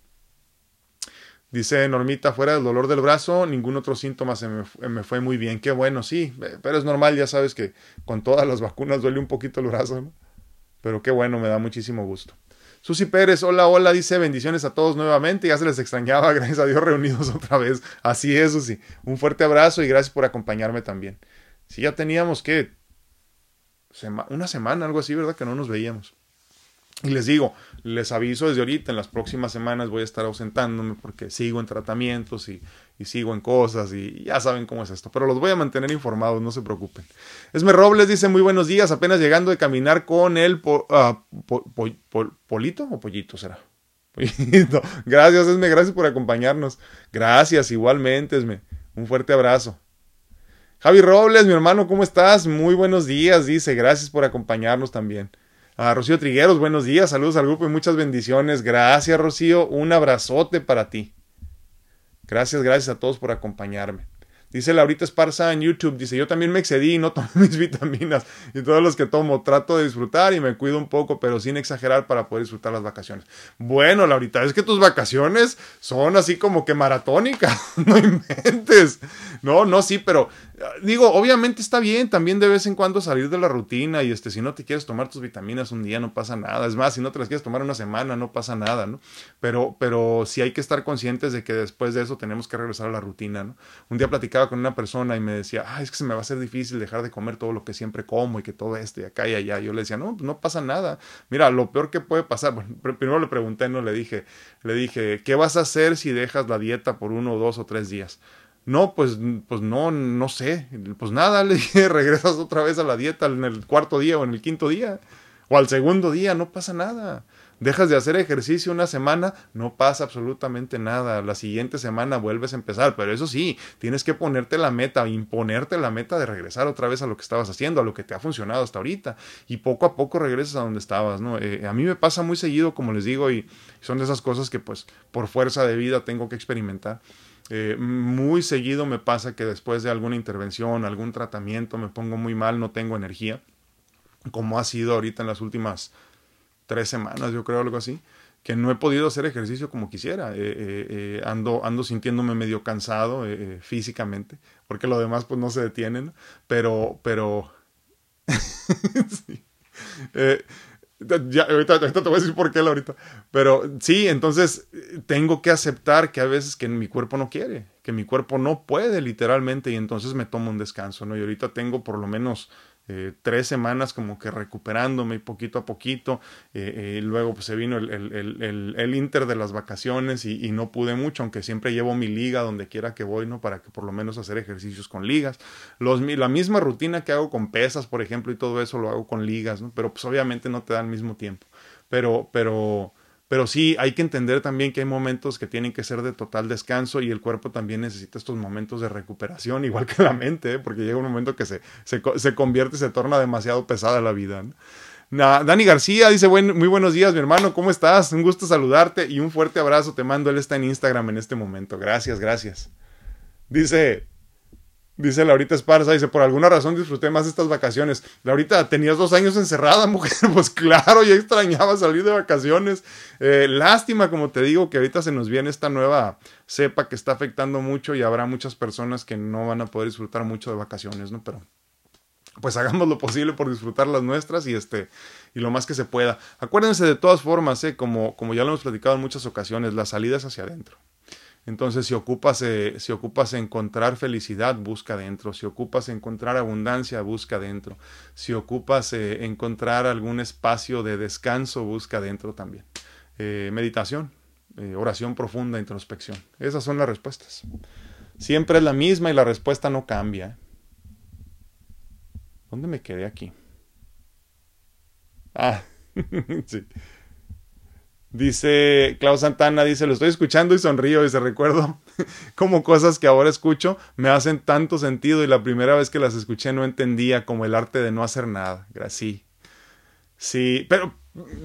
Dice Normita, fuera del dolor del brazo, ningún otro síntoma se me, fue muy bien. Qué bueno, sí, eh, pero es normal, ya sabes que con todas las vacunas duele un poquito el brazo, ¿no? Pero qué bueno, me da muchísimo gusto. Susi Pérez, hola, hola, dice bendiciones a todos nuevamente, ya se les extrañaba, gracias a Dios reunidos otra vez. Así es, Susi. Un fuerte abrazo y gracias por acompañarme también. Si ya teníamos que una semana, algo así, ¿verdad? Que no nos veíamos. Y les digo, les aviso desde ahorita, en las próximas semanas voy a estar ausentándome porque sigo en tratamientos y, sigo en cosas y ya saben cómo es esto, pero los voy a mantener informados, no se preocupen. Esme Robles dice muy buenos días, apenas llegando de caminar con el ah, polito o pollito será. Gracias Esme, gracias por acompañarnos. Gracias igualmente Esme, un fuerte abrazo. Javi Robles, mi hermano, ¿cómo estás? Muy buenos días, dice, gracias por acompañarnos también. A Rocío Trigueros, buenos días, saludos al grupo y muchas bendiciones. Gracias, Rocío, un abrazote para ti. Gracias, gracias a todos por acompañarme. Dice Laurita Esparza en YouTube, dice, yo también me excedí y no tomé mis vitaminas y todos los que tomo trato de disfrutar y me cuido un poco, pero sin exagerar para poder disfrutar las vacaciones. Bueno, Laurita, es que tus vacaciones son así como que maratónicas, no inventes. No, no, sí, pero digo, obviamente está bien también de vez en cuando salir de la rutina y este, si no te quieres tomar tus vitaminas un día no pasa nada. Es más, si no te las quieres tomar una semana no pasa nada, ¿no? Pero, pero sí hay que estar conscientes de que después de eso tenemos que regresar a la rutina, ¿no? Un día platicaba con una persona y me decía, ah, es que se me va a hacer difícil dejar de comer todo lo que siempre como y que todo esto y acá y allá. Yo le decía, no, no pasa nada. Mira, lo peor que puede pasar, bueno, primero le pregunté, no le dije, le dije, ¿qué vas a hacer si dejas la dieta por uno, dos o tres días? No, pues, pues no, no sé. Pues nada, le dije, regresas otra vez a la dieta en el cuarto día o en el quinto día. O al segundo día, no pasa nada. Dejas de hacer ejercicio una semana, no pasa absolutamente nada. La siguiente semana vuelves a empezar, pero eso sí, tienes que ponerte la meta, imponerte la meta de regresar otra vez a lo que estabas haciendo, a lo que te ha funcionado hasta ahorita. Y poco a poco regresas a donde estabas, ¿no? Eh, a mí me pasa muy seguido, como les digo, y son de esas cosas que pues por fuerza de vida tengo que experimentar. Eh, muy seguido me pasa que después de alguna intervención, algún tratamiento, me pongo muy mal, no tengo energía, como ha sido ahorita en las últimas tres semanas, yo creo, algo así, que no he podido hacer ejercicio como quisiera. Eh, eh, ando, ando sintiéndome medio cansado físicamente, porque lo demás pues no se detienen, pero, pero... sí. Ya, ahorita, te voy a decir por qué ahorita. Pero sí, entonces tengo que aceptar que a veces que mi cuerpo no quiere, que mi cuerpo no puede literalmente y entonces me tomo un descanso, ¿no? Y ahorita tengo por lo menos eh, tres semanas como que recuperándome poquito a poquito. Eh, eh, luego pues, se vino el, el, el, el, inter de las vacaciones y, y, no pude mucho, aunque siempre llevo mi liga donde quiera que voy, ¿no? Para que por lo menos hacer ejercicios con ligas. Los, la misma rutina que hago con pesas, por ejemplo, y todo eso lo hago con ligas, ¿no? Pero pues obviamente no te da el mismo tiempo. Pero, pero pero sí, hay que entender también que hay momentos que tienen que ser de total descanso y el cuerpo también necesita estos momentos de recuperación, igual que la mente, ¿eh? porque llega un momento que se, se, se convierte se torna demasiado pesada la vida. Dani García dice, buen, muy buenos días, mi hermano, ¿cómo estás? Un gusto saludarte y un fuerte abrazo te mando. Él está en Instagram en este momento. Gracias, gracias. Dice, Dice Laurita Esparza, dice, por alguna razón disfruté más estas vacaciones. Laurita, tenías dos años encerrada, mujer. Pues claro, ya extrañaba salir de vacaciones. Eh, lástima, como te digo, que ahorita se nos viene esta nueva cepa que está afectando mucho y habrá muchas personas que no van a poder disfrutar mucho de vacaciones, ¿no? Pero pues hagamos lo posible por disfrutar las nuestras y este y lo más que se pueda. Acuérdense de todas formas, ¿eh? como, como ya lo hemos platicado en muchas ocasiones, la salida es hacia adentro. Entonces, si ocupas, eh, si ocupas encontrar felicidad, busca dentro. Si ocupas encontrar abundancia, busca dentro. Si ocupas eh, encontrar algún espacio de descanso, busca dentro también. Eh, meditación, oración profunda, introspección. Esas son las respuestas. Siempre es la misma y la respuesta no cambia. ¿Dónde me quedé aquí? Ah, sí. Dice Klaus Santana, dice, lo estoy escuchando y sonrío y se recuerdo como cosas que ahora escucho me hacen tanto sentido y la primera vez que las escuché no entendía como el arte de no hacer nada. Sí, sí, pero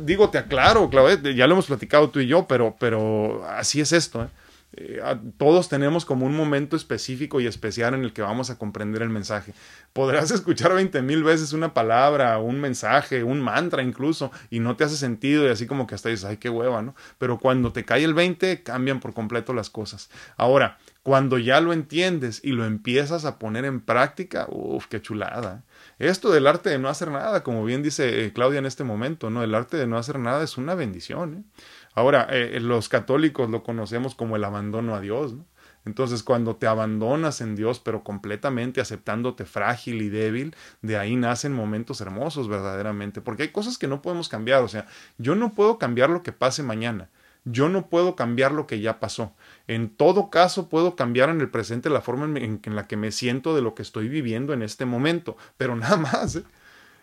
digo, te aclaro, Klaus, ya lo hemos platicado tú y yo, pero, pero así es esto. ¿eh? Eh, todos tenemos como un momento específico y especial en el que vamos a comprender el mensaje. Podrás escuchar veinte mil veces una palabra, un mensaje, un mantra incluso, y no te hace sentido y así como que hasta dices, ay, qué hueva, ¿no? Pero cuando te cae el 20, cambian por completo las cosas. Ahora, cuando ya lo entiendes y lo empiezas a poner en práctica, uff, qué chulada. Esto del arte de no hacer nada, como bien dice eh, Claudia en este momento, ¿no? El arte de no hacer nada es una bendición, ¿eh? Ahora, eh, los católicos lo conocemos como el abandono a Dios, ¿no? Entonces, cuando te abandonas en Dios, pero completamente aceptándote frágil y débil, de ahí nacen momentos hermosos verdaderamente, porque hay cosas que no podemos cambiar, o sea, yo no puedo cambiar lo que pase mañana, yo no puedo cambiar lo que ya pasó. En todo caso, puedo cambiar en el presente la forma en, en la que me siento de lo que estoy viviendo en este momento, pero nada más. ¿eh?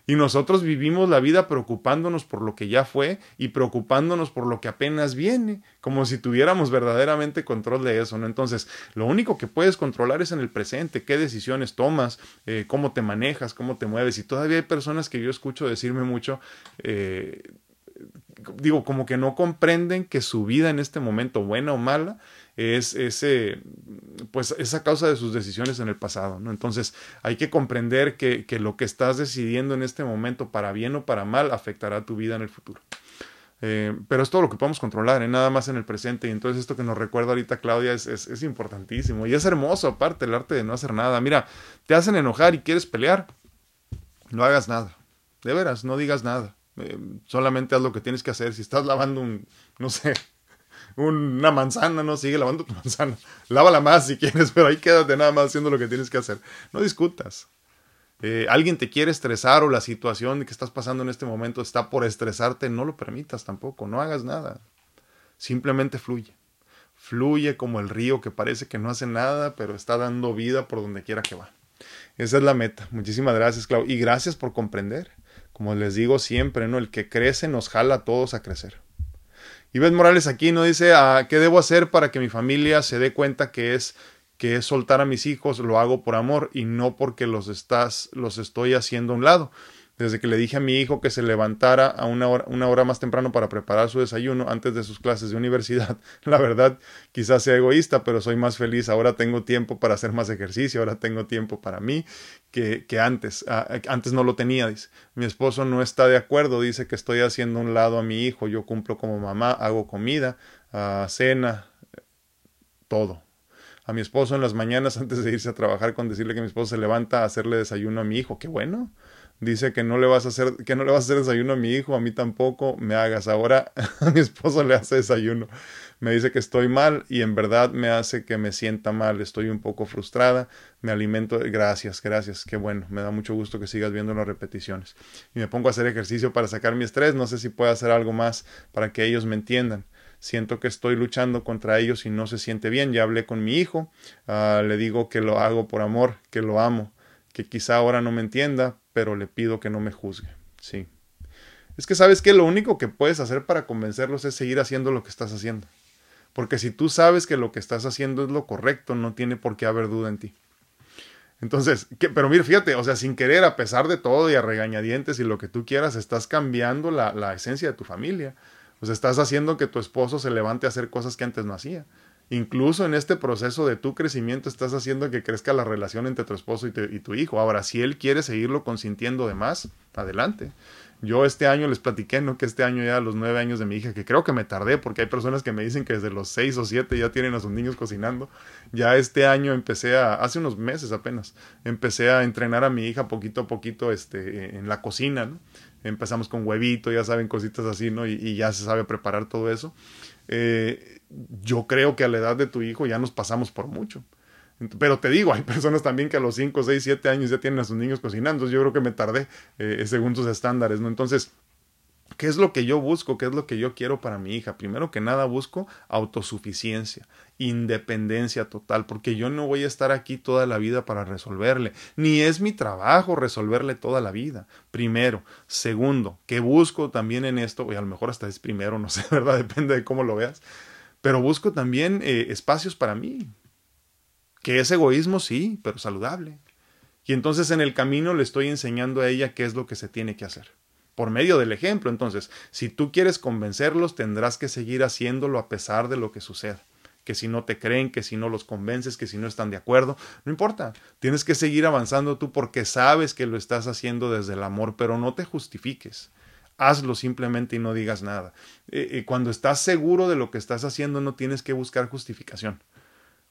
Y nosotros vivimos la vida preocupándonos por lo que ya fue y preocupándonos por lo que apenas viene, como si tuviéramos verdaderamente control de eso, ¿no? Entonces, lo único que puedes controlar es en el presente, qué decisiones tomas, eh, cómo te manejas, cómo te mueves. Y todavía hay personas que yo escucho decirme mucho, eh, digo, como que no comprenden que su vida en este momento, buena o mala, es ese, pues esa causa de sus decisiones en el pasado, ¿no? Entonces hay que comprender que, que lo que estás decidiendo en este momento, para bien o para mal, afectará tu vida en el futuro. Eh, pero es todo lo que podemos controlar, ¿eh? nada más en el presente. Y entonces esto que nos recuerda ahorita Claudia es, es, importantísimo. Y es hermoso, aparte, el arte de no hacer nada. Mira, te hacen enojar y quieres pelear, no hagas nada. De veras, no digas nada. Eh, solamente haz lo que tienes que hacer. Si estás lavando un, no sé, una manzana, no sigue lavando tu manzana. Lávala más si quieres, pero ahí quédate nada más haciendo lo que tienes que hacer. No discutas. Eh, alguien te quiere estresar o la situación que estás pasando en este momento está por estresarte, no lo permitas tampoco, no hagas nada. Simplemente fluye. Fluye como el río que parece que no hace nada, pero está dando vida por donde quiera que va. Esa es la meta. Muchísimas gracias, Clau. Y gracias por comprender. Como les digo siempre, ¿no? El que crece nos jala a todos a crecer. Y Beth Morales aquí no dice, ah, ¿qué debo hacer para que mi familia se dé cuenta que es que es soltar a mis hijos, lo hago por amor y no porque los estás, los estoy haciendo a un lado. Desde que le dije a mi hijo que se levantara a una hora, una hora más temprano para preparar su desayuno antes de sus clases de universidad, la verdad, quizás sea egoísta, pero soy más feliz. Ahora tengo tiempo para hacer más ejercicio, ahora tengo tiempo para mí que, que antes. antes no lo tenía. Mi esposo no está de acuerdo, dice que estoy haciendo un lado a mi hijo. Yo cumplo como mamá, hago comida, cena, todo a mi esposo en las mañanas antes de irse a trabajar con decirle que mi esposo se levanta a hacerle desayuno a mi hijo. Qué bueno. Dice que no le vas a hacer, que no le vas a hacer desayuno a mi hijo, a mí tampoco, me hagas. Ahora a mi esposo le hace desayuno. Me dice que estoy mal y en verdad me hace que me sienta mal. Estoy un poco frustrada. Me alimento. Gracias, gracias. Qué bueno. Me da mucho gusto que sigas viendo las repeticiones. Y me pongo a hacer ejercicio para sacar mi estrés. No sé si puedo hacer algo más para que ellos me entiendan siento que estoy luchando contra ellos y no se siente bien. Ya hablé con mi hijo, uh, le digo que lo hago por amor, que lo amo, que quizá ahora no me entienda, pero le pido que no me juzgue. Sí. Es que sabes que lo único que puedes hacer para convencerlos es seguir haciendo lo que estás haciendo. Porque si tú sabes que lo que estás haciendo es lo correcto, no tiene por qué haber duda en ti. Entonces, pero mira, fíjate, o sea, sin querer, a pesar de todo y a regañadientes y lo que tú quieras, estás cambiando la, la esencia de tu familia. Pues estás haciendo que tu esposo se levante a hacer cosas que antes no hacía. Incluso en este proceso de tu crecimiento estás haciendo que crezca la relación entre tu esposo y, y tu hijo. Ahora, si él quiere seguirlo consintiendo de más, adelante. Yo este año les platiqué, ¿no? Que este año ya a los nueve años de mi hija, que creo que me tardé porque hay personas que me dicen que desde los seis o siete ya tienen a sus niños cocinando. Ya este año empecé a, hace unos meses apenas, empecé a entrenar a mi hija poquito a poquito este, en la cocina, ¿no? empezamos con huevito, ya saben, cositas así, ¿no? Y, ya se sabe preparar todo eso. Eh, yo creo que a la edad de tu hijo ya nos pasamos por mucho. Pero te digo, hay personas también que a los 5, 6, 7 años ya tienen a sus niños cocinando. Yo creo que me tardé eh, según sus estándares, ¿no? Entonces, ¿Qué es lo que yo busco? ¿Qué es lo que yo quiero para mi hija? Primero que nada busco autosuficiencia, independencia total, porque yo no voy a estar aquí toda la vida para resolverle, ni es mi trabajo resolverle toda la vida. Primero. Segundo, ¿qué busco también en esto? Y a lo mejor hasta es primero, no sé, ¿verdad? Depende de cómo lo veas. Pero busco también eh, espacios para mí. Que es egoísmo, sí, pero saludable. Y entonces en el camino le estoy enseñando a ella qué es lo que se tiene que hacer por medio del ejemplo. Entonces, si tú quieres convencerlos, tendrás que seguir haciéndolo a pesar de lo que suceda. Que si no te creen, que si no los convences, que si no están de acuerdo, no importa. Tienes que seguir avanzando tú porque sabes que lo estás haciendo desde el amor, pero no te justifiques. Hazlo simplemente y no digas nada. Eh, eh, cuando estás seguro de lo que estás haciendo, no tienes que buscar justificación.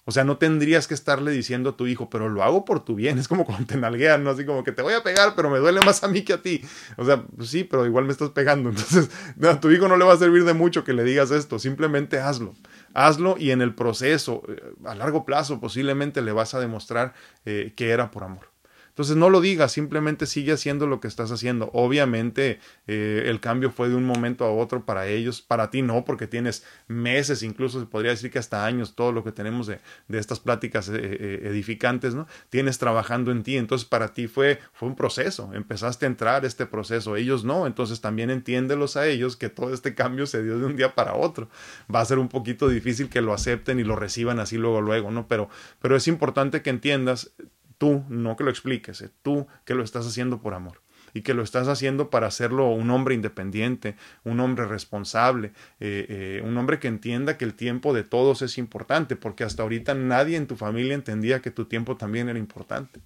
O sea, no tendrías que estarle diciendo a tu hijo, pero lo hago por tu bien. Es como cuando te nalguean, ¿no? Así como que te voy a pegar, pero me duele más a mí que a ti. O sea, pues sí, pero igual me estás pegando. Entonces, a tu hijo no le va a servir de mucho que le digas esto. Simplemente hazlo. Hazlo y en el proceso, eh, a largo plazo, posiblemente le vas a demostrar que era por amor. Entonces no lo digas, simplemente sigue haciendo lo que estás haciendo. Obviamente eh, el cambio fue de un momento a otro para ellos, para ti no, porque tienes meses, incluso se podría decir que hasta años, todo lo que tenemos de, de estas pláticas eh, eh, edificantes, ¿no? Tienes trabajando en ti, entonces para ti fue, fue un proceso, empezaste a entrar este proceso, ellos no, entonces también entiéndelos a ellos que todo este cambio se dio de un día para otro. Va a ser un poquito difícil que lo acepten y lo reciban así luego, luego, ¿no? Pero, pero es importante que entiendas Tú, no que lo expliques, eh, tú que lo estás haciendo por amor y que lo estás haciendo para hacerlo un hombre independiente, un hombre responsable, eh, eh, un hombre que entienda que el tiempo de todos es importante, porque hasta ahorita nadie en tu familia entendía que tu tiempo también era importante,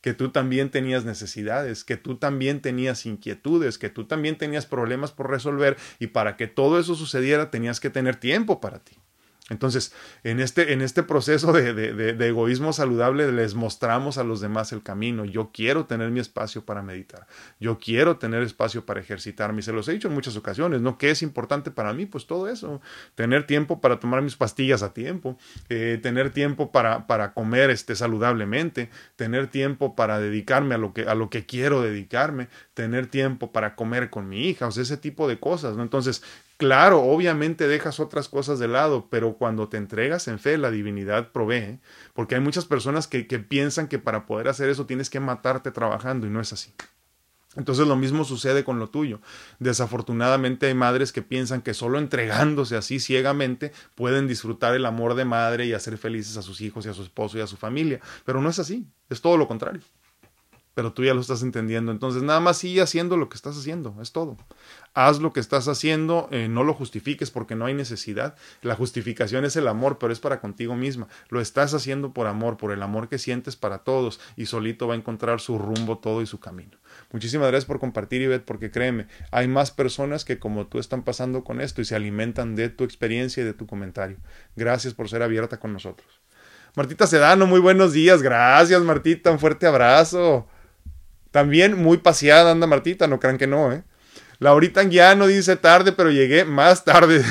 que tú también tenías necesidades, que tú también tenías inquietudes, que tú también tenías problemas por resolver y para que todo eso sucediera tenías que tener tiempo para ti. Entonces, en este, en este proceso de, de, de, egoísmo saludable les mostramos a los demás el camino. Yo quiero tener mi espacio para meditar. Yo quiero tener espacio para ejercitarme. Se los he dicho en muchas ocasiones, ¿no? ¿Qué es importante para mí? Pues todo eso. Tener tiempo para tomar mis pastillas a tiempo. Eh, tener tiempo para, para comer este, saludablemente. Tener tiempo para dedicarme a lo, que, a lo que quiero dedicarme. Tener tiempo para comer con mi hija. O sea, ese tipo de cosas, ¿no? Entonces, Claro, obviamente dejas otras cosas de lado, pero cuando te entregas en fe, la divinidad provee, porque hay muchas personas que, que piensan que para poder hacer eso tienes que matarte trabajando y no es así. Entonces lo mismo sucede con lo tuyo. Desafortunadamente hay madres que piensan que solo entregándose así ciegamente pueden disfrutar el amor de madre y hacer felices a sus hijos y a su esposo y a su familia. Pero no es así, es todo lo contrario pero tú ya lo estás entendiendo. Entonces, nada más sigue haciendo lo que estás haciendo, es todo. Haz lo que estás haciendo, eh, no lo justifiques porque no hay necesidad. La justificación es el amor, pero es para contigo misma. Lo estás haciendo por amor, por el amor que sientes para todos y solito va a encontrar su rumbo todo y su camino. Muchísimas gracias por compartir, Ivette, porque créeme, hay más personas que como tú están pasando con esto y se alimentan de tu experiencia y de tu comentario. Gracias por ser abierta con nosotros. Martita Sedano, muy buenos días. Gracias, Martita. Un fuerte abrazo. También muy paseada anda Martita, no crean que no, ¿eh? Laurita no dice tarde, pero llegué más tarde.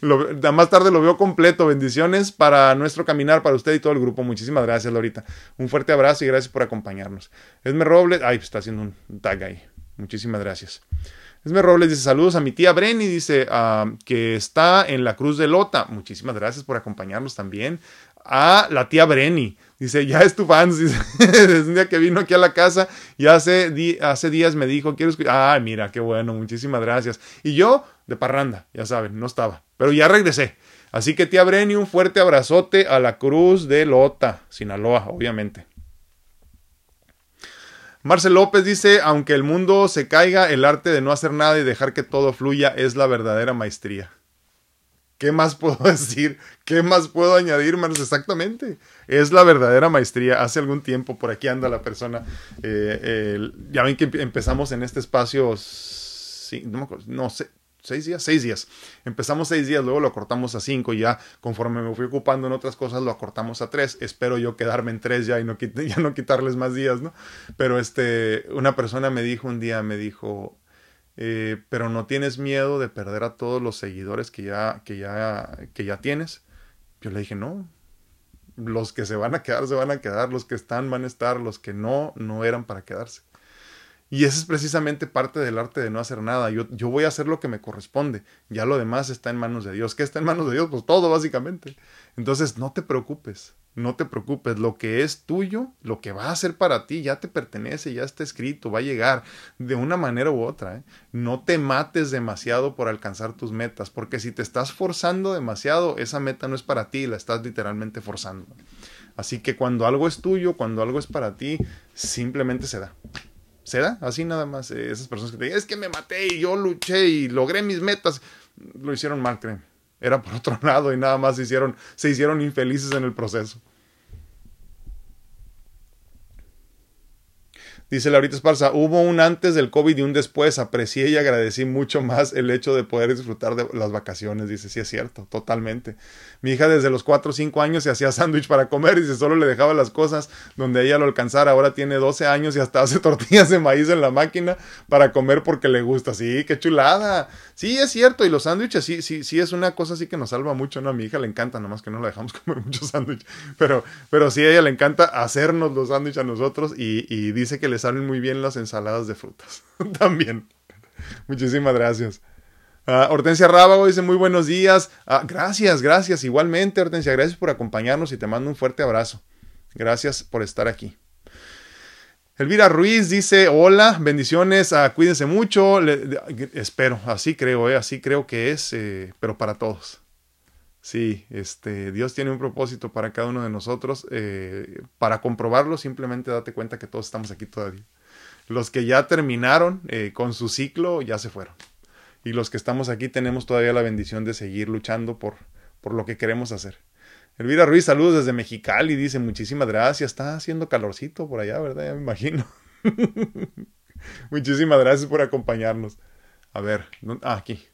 más tarde lo veo completo. Bendiciones para nuestro caminar, para usted y todo el grupo. Muchísimas gracias, Laurita. Un fuerte abrazo y gracias por acompañarnos. Esme Robles, ay, está haciendo un tag ahí. Muchísimas gracias. Esme Robles dice saludos a mi tía Brenny, dice ah, que está en la Cruz de Lota. Muchísimas gracias por acompañarnos también. A la tía Brenny. Dice, ya es tu fan. Desde un día que vino aquí a la casa y hace, hace días me dijo, quiero escuchar. Ah, mira, qué bueno, muchísimas gracias. Y yo, de parranda, ya saben, no estaba. Pero ya regresé. Así que tía Breni, un fuerte abrazote a la Cruz de Lota, Sinaloa, obviamente. Marcel López dice, aunque el mundo se caiga, el arte de no hacer nada y dejar que todo fluya es la verdadera maestría. ¿Qué más puedo decir? ¿Qué más puedo añadir, Manos? Exactamente. Es la verdadera maestría. Hace algún tiempo por aquí anda la persona. Eh, ya ven que empezamos en este espacio, no, me acuerdo, no sé, seis días, seis días. Empezamos seis días, luego lo cortamos a cinco y ya conforme me fui ocupando en otras cosas lo acortamos a tres. Espero yo quedarme en tres ya y no, ya no quitarles más días, ¿no? Pero este, una persona me dijo un día, me dijo, eh, pero no tienes miedo de perder a todos los seguidores que ya, que ya, que ya tienes. Yo le dije, no, los que se van a quedar, se van a quedar, los que están van a estar, los que no, no eran para quedarse. Y esa es precisamente parte del arte de no hacer nada. Yo, yo voy a hacer lo que me corresponde. Ya lo demás está en manos de Dios. ¿Qué está en manos de Dios? Pues todo, básicamente. Entonces, no te preocupes. No te preocupes, lo que es tuyo, lo que va a ser para ti, ya te pertenece, ya está escrito, va a llegar de una manera u otra. ¿eh? No te mates demasiado por alcanzar tus metas, porque si te estás forzando demasiado, esa meta no es para ti, la estás literalmente forzando. Así que cuando algo es tuyo, cuando algo es para ti, simplemente se da. Se da, así nada más. Eh, esas personas que te dicen, es que me maté y yo luché y logré mis metas, lo hicieron mal, créeme era por otro lado y nada más se hicieron, se hicieron infelices en el proceso. Dice Laurita Esparza, hubo un antes del COVID y un después. Aprecié y agradecí mucho más el hecho de poder disfrutar de las vacaciones. Dice, sí es cierto, totalmente. Mi hija desde los 4 o 5 años se hacía sándwich para comer y se solo le dejaba las cosas donde ella lo alcanzara. Ahora tiene 12 años y hasta hace tortillas de maíz en la máquina para comer porque le gusta. Sí, qué chulada. Sí, es cierto. Y los sándwiches, sí, sí, sí es una cosa así que nos salva mucho, ¿no? A mi hija le encanta, nomás que no la dejamos comer muchos sándwiches. Pero, pero sí, a ella le encanta hacernos los sándwiches a nosotros y dice que les salen muy bien las ensaladas de frutas. También. Muchísimas gracias. Uh, Hortensia Rábago dice muy buenos días. Ah, gracias, gracias. Igualmente, Hortensia, gracias por acompañarnos y te mando un fuerte abrazo. Gracias por estar aquí. Elvira Ruiz dice hola, bendiciones, uh, cuídense mucho. espero, así creo, eh, así creo que es, eh, pero para todos. Sí, este, Dios tiene un propósito para cada uno de nosotros. Eh, para comprobarlo, simplemente date cuenta que todos estamos aquí todavía. Los que ya terminaron eh, con su ciclo ya se fueron. Y los que estamos aquí tenemos todavía la bendición de seguir luchando por, por lo que queremos hacer. Elvira Ruiz, saludos desde Mexicali, dice muchísimas gracias. Está haciendo calorcito por allá, ¿verdad? Ya me imagino. muchísimas gracias por acompañarnos. A ver, ah, aquí.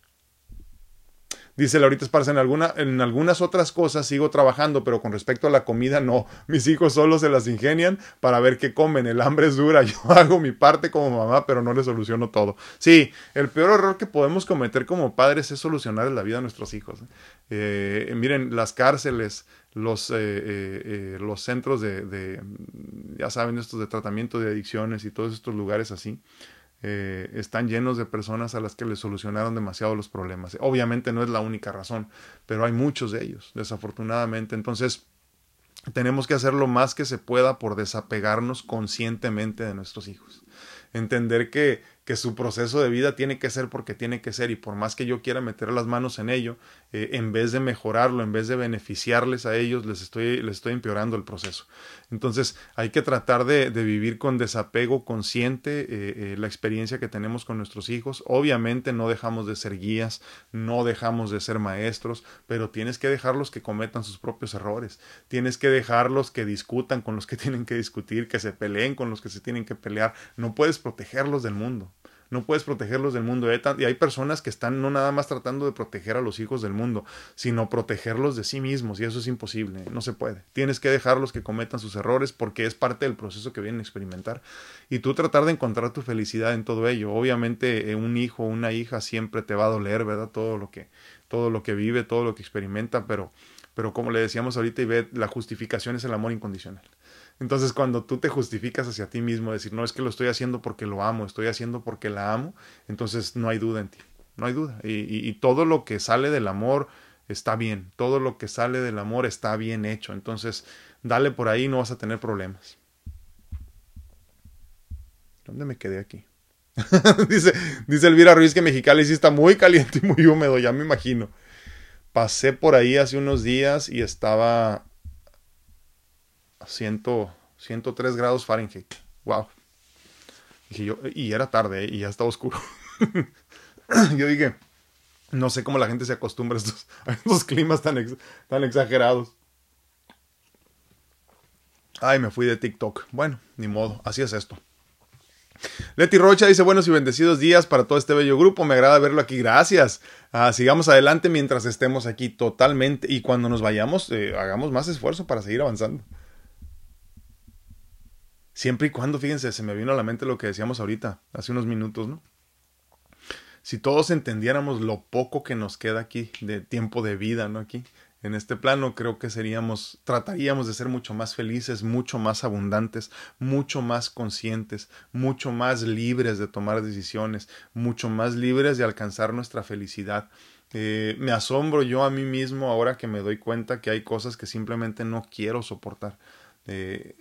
Dice Laurita Esparza, en, alguna, en algunas otras cosas sigo trabajando, pero con respecto a la comida no. Mis hijos solo se las ingenian para ver qué comen. El hambre es dura. Yo hago mi parte como mamá, pero no le soluciono todo. Sí, el peor error que podemos cometer como padres es solucionar la vida a nuestros hijos. Eh, miren, las cárceles, los, eh, eh, los centros de, de, ya saben, estos de tratamiento de adicciones y todos estos lugares así eh, están llenos de personas a las que les solucionaron demasiado los problemas. Obviamente no es la única razón, pero hay muchos de ellos, desafortunadamente. Entonces, tenemos que hacer lo más que se pueda por desapegarnos conscientemente de nuestros hijos. Entender que, que su proceso de vida tiene que ser porque tiene que ser y por más que yo quiera meter las manos en ello, eh, en vez de mejorarlo, en vez de beneficiarles a ellos, les estoy, les estoy empeorando el proceso. Entonces hay que tratar de, vivir con desapego consciente eh, eh, la experiencia que tenemos con nuestros hijos. Obviamente no dejamos de ser guías, no dejamos de ser maestros, pero tienes que dejarlos que cometan sus propios errores. Tienes que dejarlos que discutan con los que tienen que discutir, que se peleen con los que se tienen que pelear. No puedes protegerlos del mundo no puedes protegerlos del mundo. Y hay personas que están no nada más tratando de proteger a los hijos del mundo, sino protegerlos de sí mismos, y eso es imposible, no se puede. Tienes que dejarlos que cometan sus errores porque es parte del proceso que vienen a experimentar. Y tú tratar de encontrar tu felicidad en todo ello. Obviamente, eh, un hijo o una hija siempre te va a doler, ¿verdad? Todo lo que, todo lo que vive, todo lo que experimenta, pero, pero como le decíamos ahorita, ve, la justificación es el amor incondicional. Entonces, cuando tú te justificas hacia ti mismo, decir, no, es que lo estoy haciendo porque lo amo, estoy haciendo porque la amo, entonces no hay duda en ti, no hay duda. Y, todo lo que sale del amor está bien, todo lo que sale del amor está bien hecho. Entonces, dale por ahí, no vas a tener problemas. ¿Dónde me quedé aquí? dice, dice Elvira Ruiz que Mexicali sí está muy caliente y muy húmedo, ya me imagino. Pasé por ahí hace unos días y estaba 103 grados Fahrenheit. Wow. Dije yo, y era tarde, ¿eh? y ya estaba oscuro. yo dije, no sé cómo la gente se acostumbra a estos, climas tan, tan exagerados. Ay, me fui de TikTok. Bueno, ni modo, así es esto. Leti Rocha dice buenos y bendecidos días para todo este bello grupo. Me agrada verlo aquí. Gracias. Ah, sigamos adelante mientras estemos aquí totalmente. Y cuando nos vayamos, eh, hagamos más esfuerzo para seguir avanzando. Siempre y cuando, fíjense, se me vino a la mente lo que decíamos ahorita, hace unos minutos, ¿no? Si todos entendiéramos lo poco que nos queda aquí de tiempo de vida, ¿no? Aquí, en este plano, creo que seríamos, trataríamos de ser mucho más felices, mucho más abundantes, mucho más conscientes, mucho más libres de tomar decisiones, mucho más libres de alcanzar nuestra felicidad. Eh, me asombro yo a mí mismo ahora que me doy cuenta que hay cosas que simplemente no quiero soportar. Eh,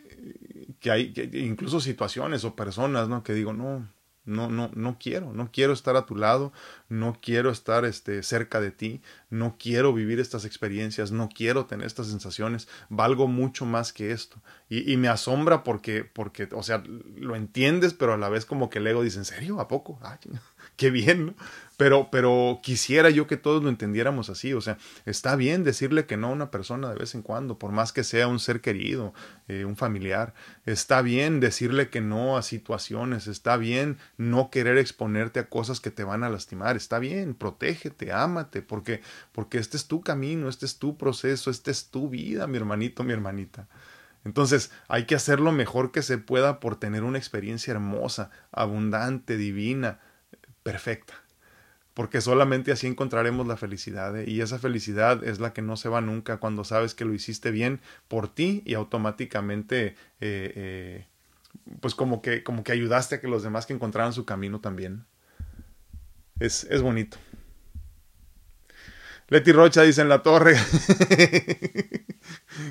que hay incluso situaciones o personas, ¿no? Que digo, no, no, no, no quiero, no quiero estar a tu lado, no quiero estar este, cerca de ti, no quiero vivir estas experiencias, no quiero tener estas sensaciones, valgo mucho más que esto. Y, y me asombra porque, porque, o sea, lo entiendes, pero a la vez como que el ego dice, ¿en serio? ¿A poco? Ah, qué bien, ¿no? Pero, pero quisiera yo que todos lo entendiéramos así. O sea, está bien decirle que no a una persona de vez en cuando, por más que sea un ser querido, eh, un familiar. Está bien decirle que no a situaciones. Está bien no querer exponerte a cosas que te van a lastimar. Está bien, protégete, ámate, porque, porque este es tu camino, este es tu proceso, esta es tu vida, mi hermanito, mi hermanita. Entonces hay que hacer lo mejor que se pueda por tener una experiencia hermosa, abundante, divina, perfecta porque solamente así encontraremos la felicidad ¿eh? y esa felicidad es la que no se va nunca cuando sabes que lo hiciste bien por ti y automáticamente eh, eh, pues como que como que ayudaste a que los demás que encontraran su camino también es, es bonito Leti Rocha dice en la torre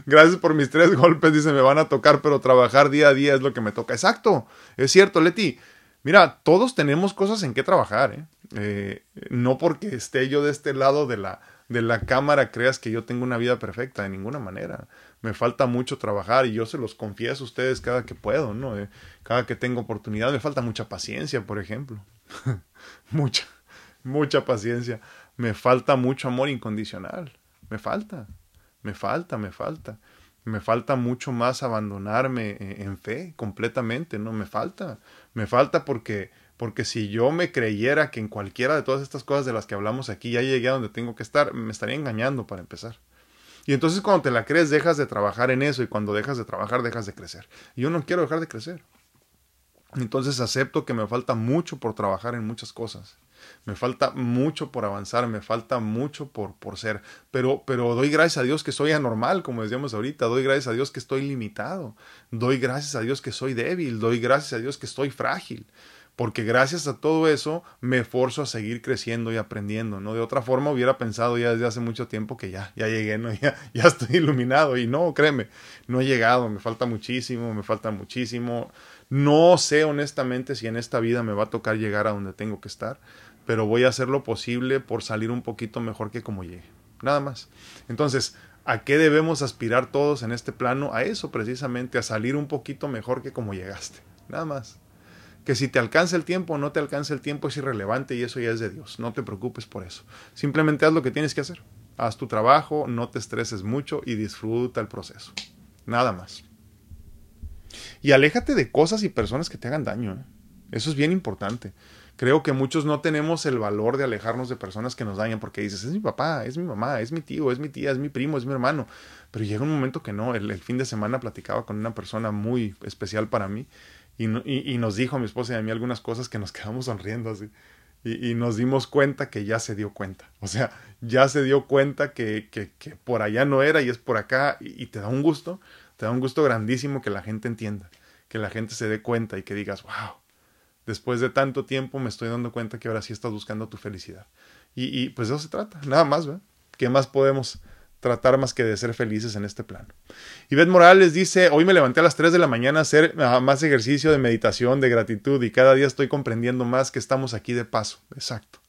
gracias por mis tres golpes dice me van a tocar pero trabajar día a día es lo que me toca exacto es cierto Leti mira todos tenemos cosas en que trabajar ¿eh? Eh, no porque esté yo de este lado de la, de la cámara creas que yo tengo una vida perfecta, de ninguna manera. Me falta mucho trabajar y yo se los confieso a ustedes cada que puedo, ¿no? Eh, cada que tengo oportunidad, me falta mucha paciencia, por ejemplo. mucha, mucha paciencia. Me falta mucho amor incondicional. Me falta, me falta, me falta. Me falta mucho más abandonarme eh, en fe completamente, ¿no? Me falta. Me falta porque porque si yo me creyera que en cualquiera de todas estas cosas de las que hablamos aquí ya llegué a donde tengo que estar, me estaría engañando para empezar. Y entonces cuando te la crees dejas de trabajar en eso y cuando dejas de trabajar dejas de crecer. Y yo no quiero dejar de crecer. Entonces acepto que me falta mucho por trabajar en muchas cosas. Me falta mucho por avanzar, me falta mucho por, por ser. Pero, pero doy gracias a Dios que soy anormal, como decíamos ahorita. Doy gracias a Dios que estoy limitado. Doy gracias a Dios que soy débil. Doy gracias a Dios que estoy frágil porque gracias a todo eso me esforzo a seguir creciendo y aprendiendo, ¿no? De otra forma hubiera pensado ya desde hace mucho tiempo que ya, ya llegué, ¿no? Ya, ya estoy iluminado y no, créeme, no he llegado, me falta muchísimo, me falta muchísimo. No sé honestamente si en esta vida me va a tocar llegar a donde tengo que estar, pero voy a hacer lo posible por salir un poquito mejor que como llegué. Nada más. Entonces, ¿a qué debemos aspirar todos en este plano? A eso precisamente, a salir un poquito mejor que como llegaste. Nada más que si te alcanza el tiempo o no te alcanza el tiempo es irrelevante y eso ya es de Dios. No te preocupes por eso. Simplemente haz lo que tienes que hacer. Haz tu trabajo, no te estreses mucho y disfruta el proceso. Nada más. Y aléjate de cosas y personas que te hagan daño. ¿eh? Eso es bien importante. Creo que muchos no tenemos el valor de alejarnos de personas que nos dañan porque dices, es mi papá, es mi mamá, es mi tío, es mi tía, es mi primo, es mi hermano. Pero llega un momento que no. el fin de semana platicaba con una persona muy especial para mí y, y, nos dijo a mi esposa y a mí algunas cosas que nos quedamos sonriendo así. Y, nos dimos cuenta que ya se dio cuenta. O sea, ya se dio cuenta que, que, que por allá no era y es por acá. Y, te da un gusto, te da un gusto grandísimo que la gente entienda, que la gente se dé cuenta y que digas, wow, después de tanto tiempo me estoy dando cuenta que ahora sí estás buscando tu felicidad. Y, pues eso se trata, nada más, ¿verdad? ¿Qué más podemos tratar más que de ser felices en este plano. Ivette Morales dice, hoy me levanté a las 3 de la mañana a hacer ah, más ejercicio de meditación, de gratitud y cada día estoy comprendiendo más que estamos aquí de paso. Exacto.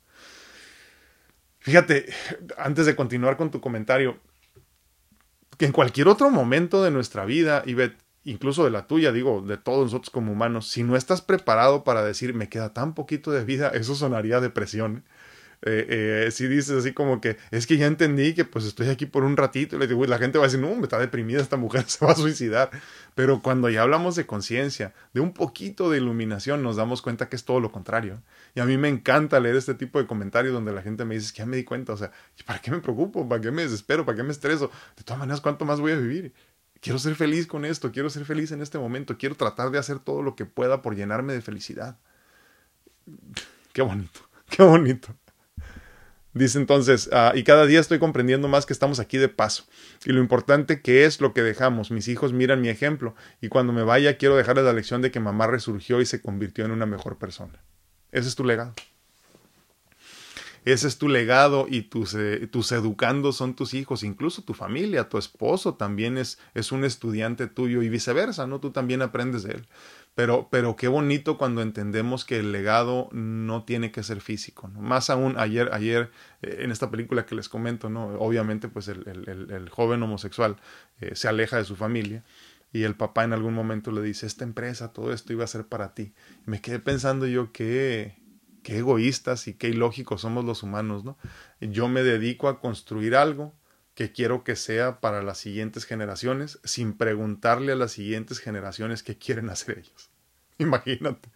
Fíjate, antes de continuar con tu comentario, que en cualquier otro momento de nuestra vida, Ivette, incluso de la tuya, digo, de todos nosotros como humanos, si no estás preparado para decir, me queda tan poquito de vida, eso sonaría depresión. Eh, eh, si dices así como que es que ya entendí que pues estoy aquí por un ratito y le digo, la gente va a decir, no, me está deprimida esta mujer, se va a suicidar. Pero cuando ya hablamos de conciencia, de un poquito de iluminación, nos damos cuenta que es todo lo contrario. Y a mí me encanta leer este tipo de comentarios donde la gente me dice, que ya me di cuenta, o sea, ¿para qué me preocupo? ¿Para qué me desespero? ¿Para qué me estreso? De todas maneras, ¿cuánto más voy a vivir? Quiero ser feliz con esto, quiero ser feliz en este momento, quiero tratar de hacer todo lo que pueda por llenarme de felicidad. Qué bonito, qué bonito. Dice entonces, ah, y cada día estoy comprendiendo más que estamos aquí de paso. Y lo importante que es lo que dejamos. Mis hijos miran mi ejemplo. Y cuando me vaya quiero dejarles la lección de que mamá resurgió y se convirtió en una mejor persona. Ese es tu legado. Ese es tu legado y tus, eh, tus educandos son tus hijos, incluso tu familia, tu esposo también es, es un estudiante tuyo y viceversa, ¿no? Tú también aprendes de él. Pero, pero qué bonito cuando entendemos que el legado no tiene que ser físico. Más aún ayer, ayer eh, en esta película que les comento, ¿no? Obviamente, pues el, el, el joven homosexual eh, se aleja de su familia y el papá en algún momento le dice, esta empresa, todo esto iba a ser para ti. Me quedé pensando yo qué, qué egoístas y qué ilógicos somos los humanos, ¿no? Yo me dedico a construir algo que quiero que sea para las siguientes generaciones sin preguntarle a las siguientes generaciones qué quieren hacer ellos. Imagínate.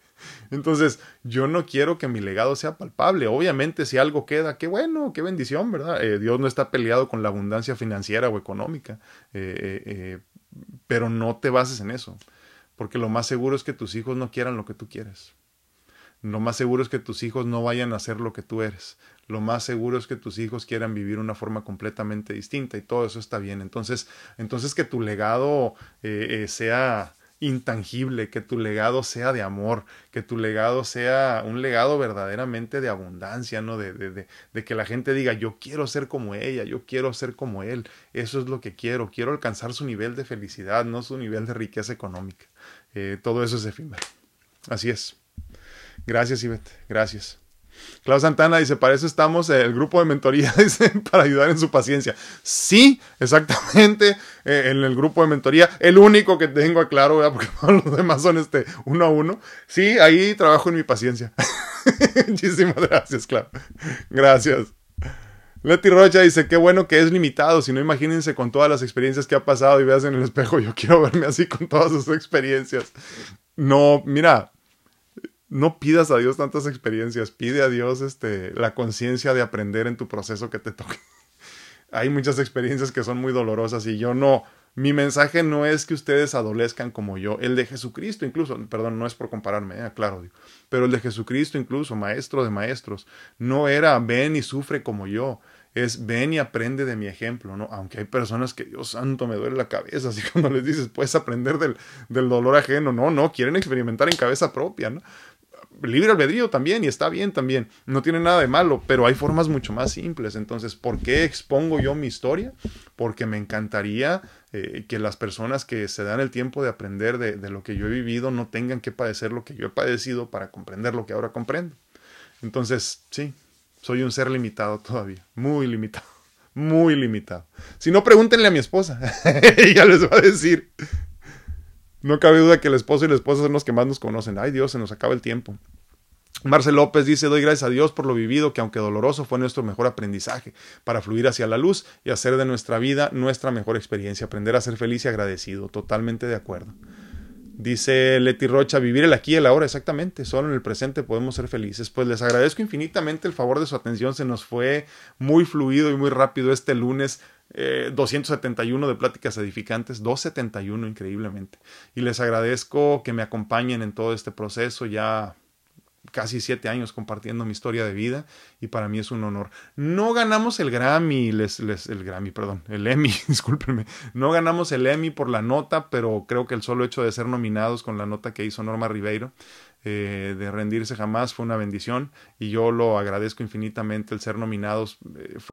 Entonces, yo no quiero que mi legado sea palpable. Obviamente, si algo queda, qué bueno, qué bendición, ¿verdad? Eh, Dios no está peleado con la abundancia financiera o económica, eh, eh, pero no te bases en eso, porque lo más seguro es que tus hijos no quieran lo que tú quieres. Lo más seguro es que tus hijos no vayan a hacer lo que tú eres lo más seguro es que tus hijos quieran vivir una forma completamente distinta y todo eso está bien. Entonces, entonces que tu legado eh, eh, sea intangible, que tu legado sea de amor, que tu legado sea un legado verdaderamente de abundancia, ¿no? De, de, de, que la gente diga, yo quiero ser como ella, yo quiero ser como él, eso es lo que quiero, quiero alcanzar su nivel de felicidad, no su nivel de riqueza económica. Eh, todo eso es efímero. Así es. Gracias, Ivette, gracias. Clau Santana dice, para eso estamos el grupo de mentoría, dice, para ayudar en su paciencia. Sí, exactamente, eh, en el grupo de mentoría, el único que tengo a claro, porque todos los demás son este uno a uno. Sí, ahí trabajo en mi paciencia. Muchísimas gracias, Clau. Gracias. Leti Rocha dice, qué bueno que es limitado, si no imagínense con todas las experiencias que ha pasado y veas en el espejo, yo quiero verme así con todas sus experiencias. No, mira, no pidas a Dios tantas experiencias, pide a Dios este, la conciencia de aprender en tu proceso que te toque. Hay muchas experiencias que son muy dolorosas y yo no, mi mensaje no es que ustedes adolezcan como yo, el de Jesucristo incluso, perdón, no es por compararme, eh, claro, pero el de Jesucristo incluso, maestro de maestros, no era ven y sufre como yo, es ven y aprende de mi ejemplo, ¿no? Aunque hay personas que, Dios santo, me duele la cabeza, así cuando les dices, puedes aprender del, del dolor ajeno, no, no, quieren experimentar en cabeza propia, ¿no? Libre albedrío también y está bien también, no tiene nada de malo, pero hay formas mucho más simples. Entonces, ¿por qué expongo yo mi historia? Porque me encantaría eh, que las personas que se dan el tiempo de aprender de, de, lo que yo he vivido no tengan que padecer lo que yo he padecido para comprender lo que ahora comprendo. Entonces, sí, soy un ser limitado todavía, muy limitado, muy limitado. Si no, pregúntenle a mi esposa, ella les va a decir. No cabe duda que el esposo y la esposa son los que más nos conocen. Ay Dios, se nos acaba el tiempo. Marcel López dice, doy gracias a Dios por lo vivido, que aunque doloroso fue nuestro mejor aprendizaje, para fluir hacia la luz y hacer de nuestra vida nuestra mejor experiencia, aprender a ser feliz y agradecido. Totalmente de acuerdo. Dice Leti Rocha, vivir el aquí y el ahora, exactamente, solo en el presente podemos ser felices. Pues les agradezco infinitamente el favor de su atención, se nos fue muy fluido y muy rápido este lunes. Eh, 271 de pláticas edificantes, 271 increíblemente. Y les agradezco que me acompañen en todo este proceso, ya casi siete años compartiendo mi historia de vida y para mí es un honor. No ganamos el Grammy, les, les, el Grammy, perdón, el Emmy, discúlpenme. No ganamos el Emmy por la nota, pero creo que el solo hecho de ser nominados con la nota que hizo Norma Ribeiro, eh, de rendirse jamás, fue una bendición y yo lo agradezco infinitamente el ser nominados. Eh,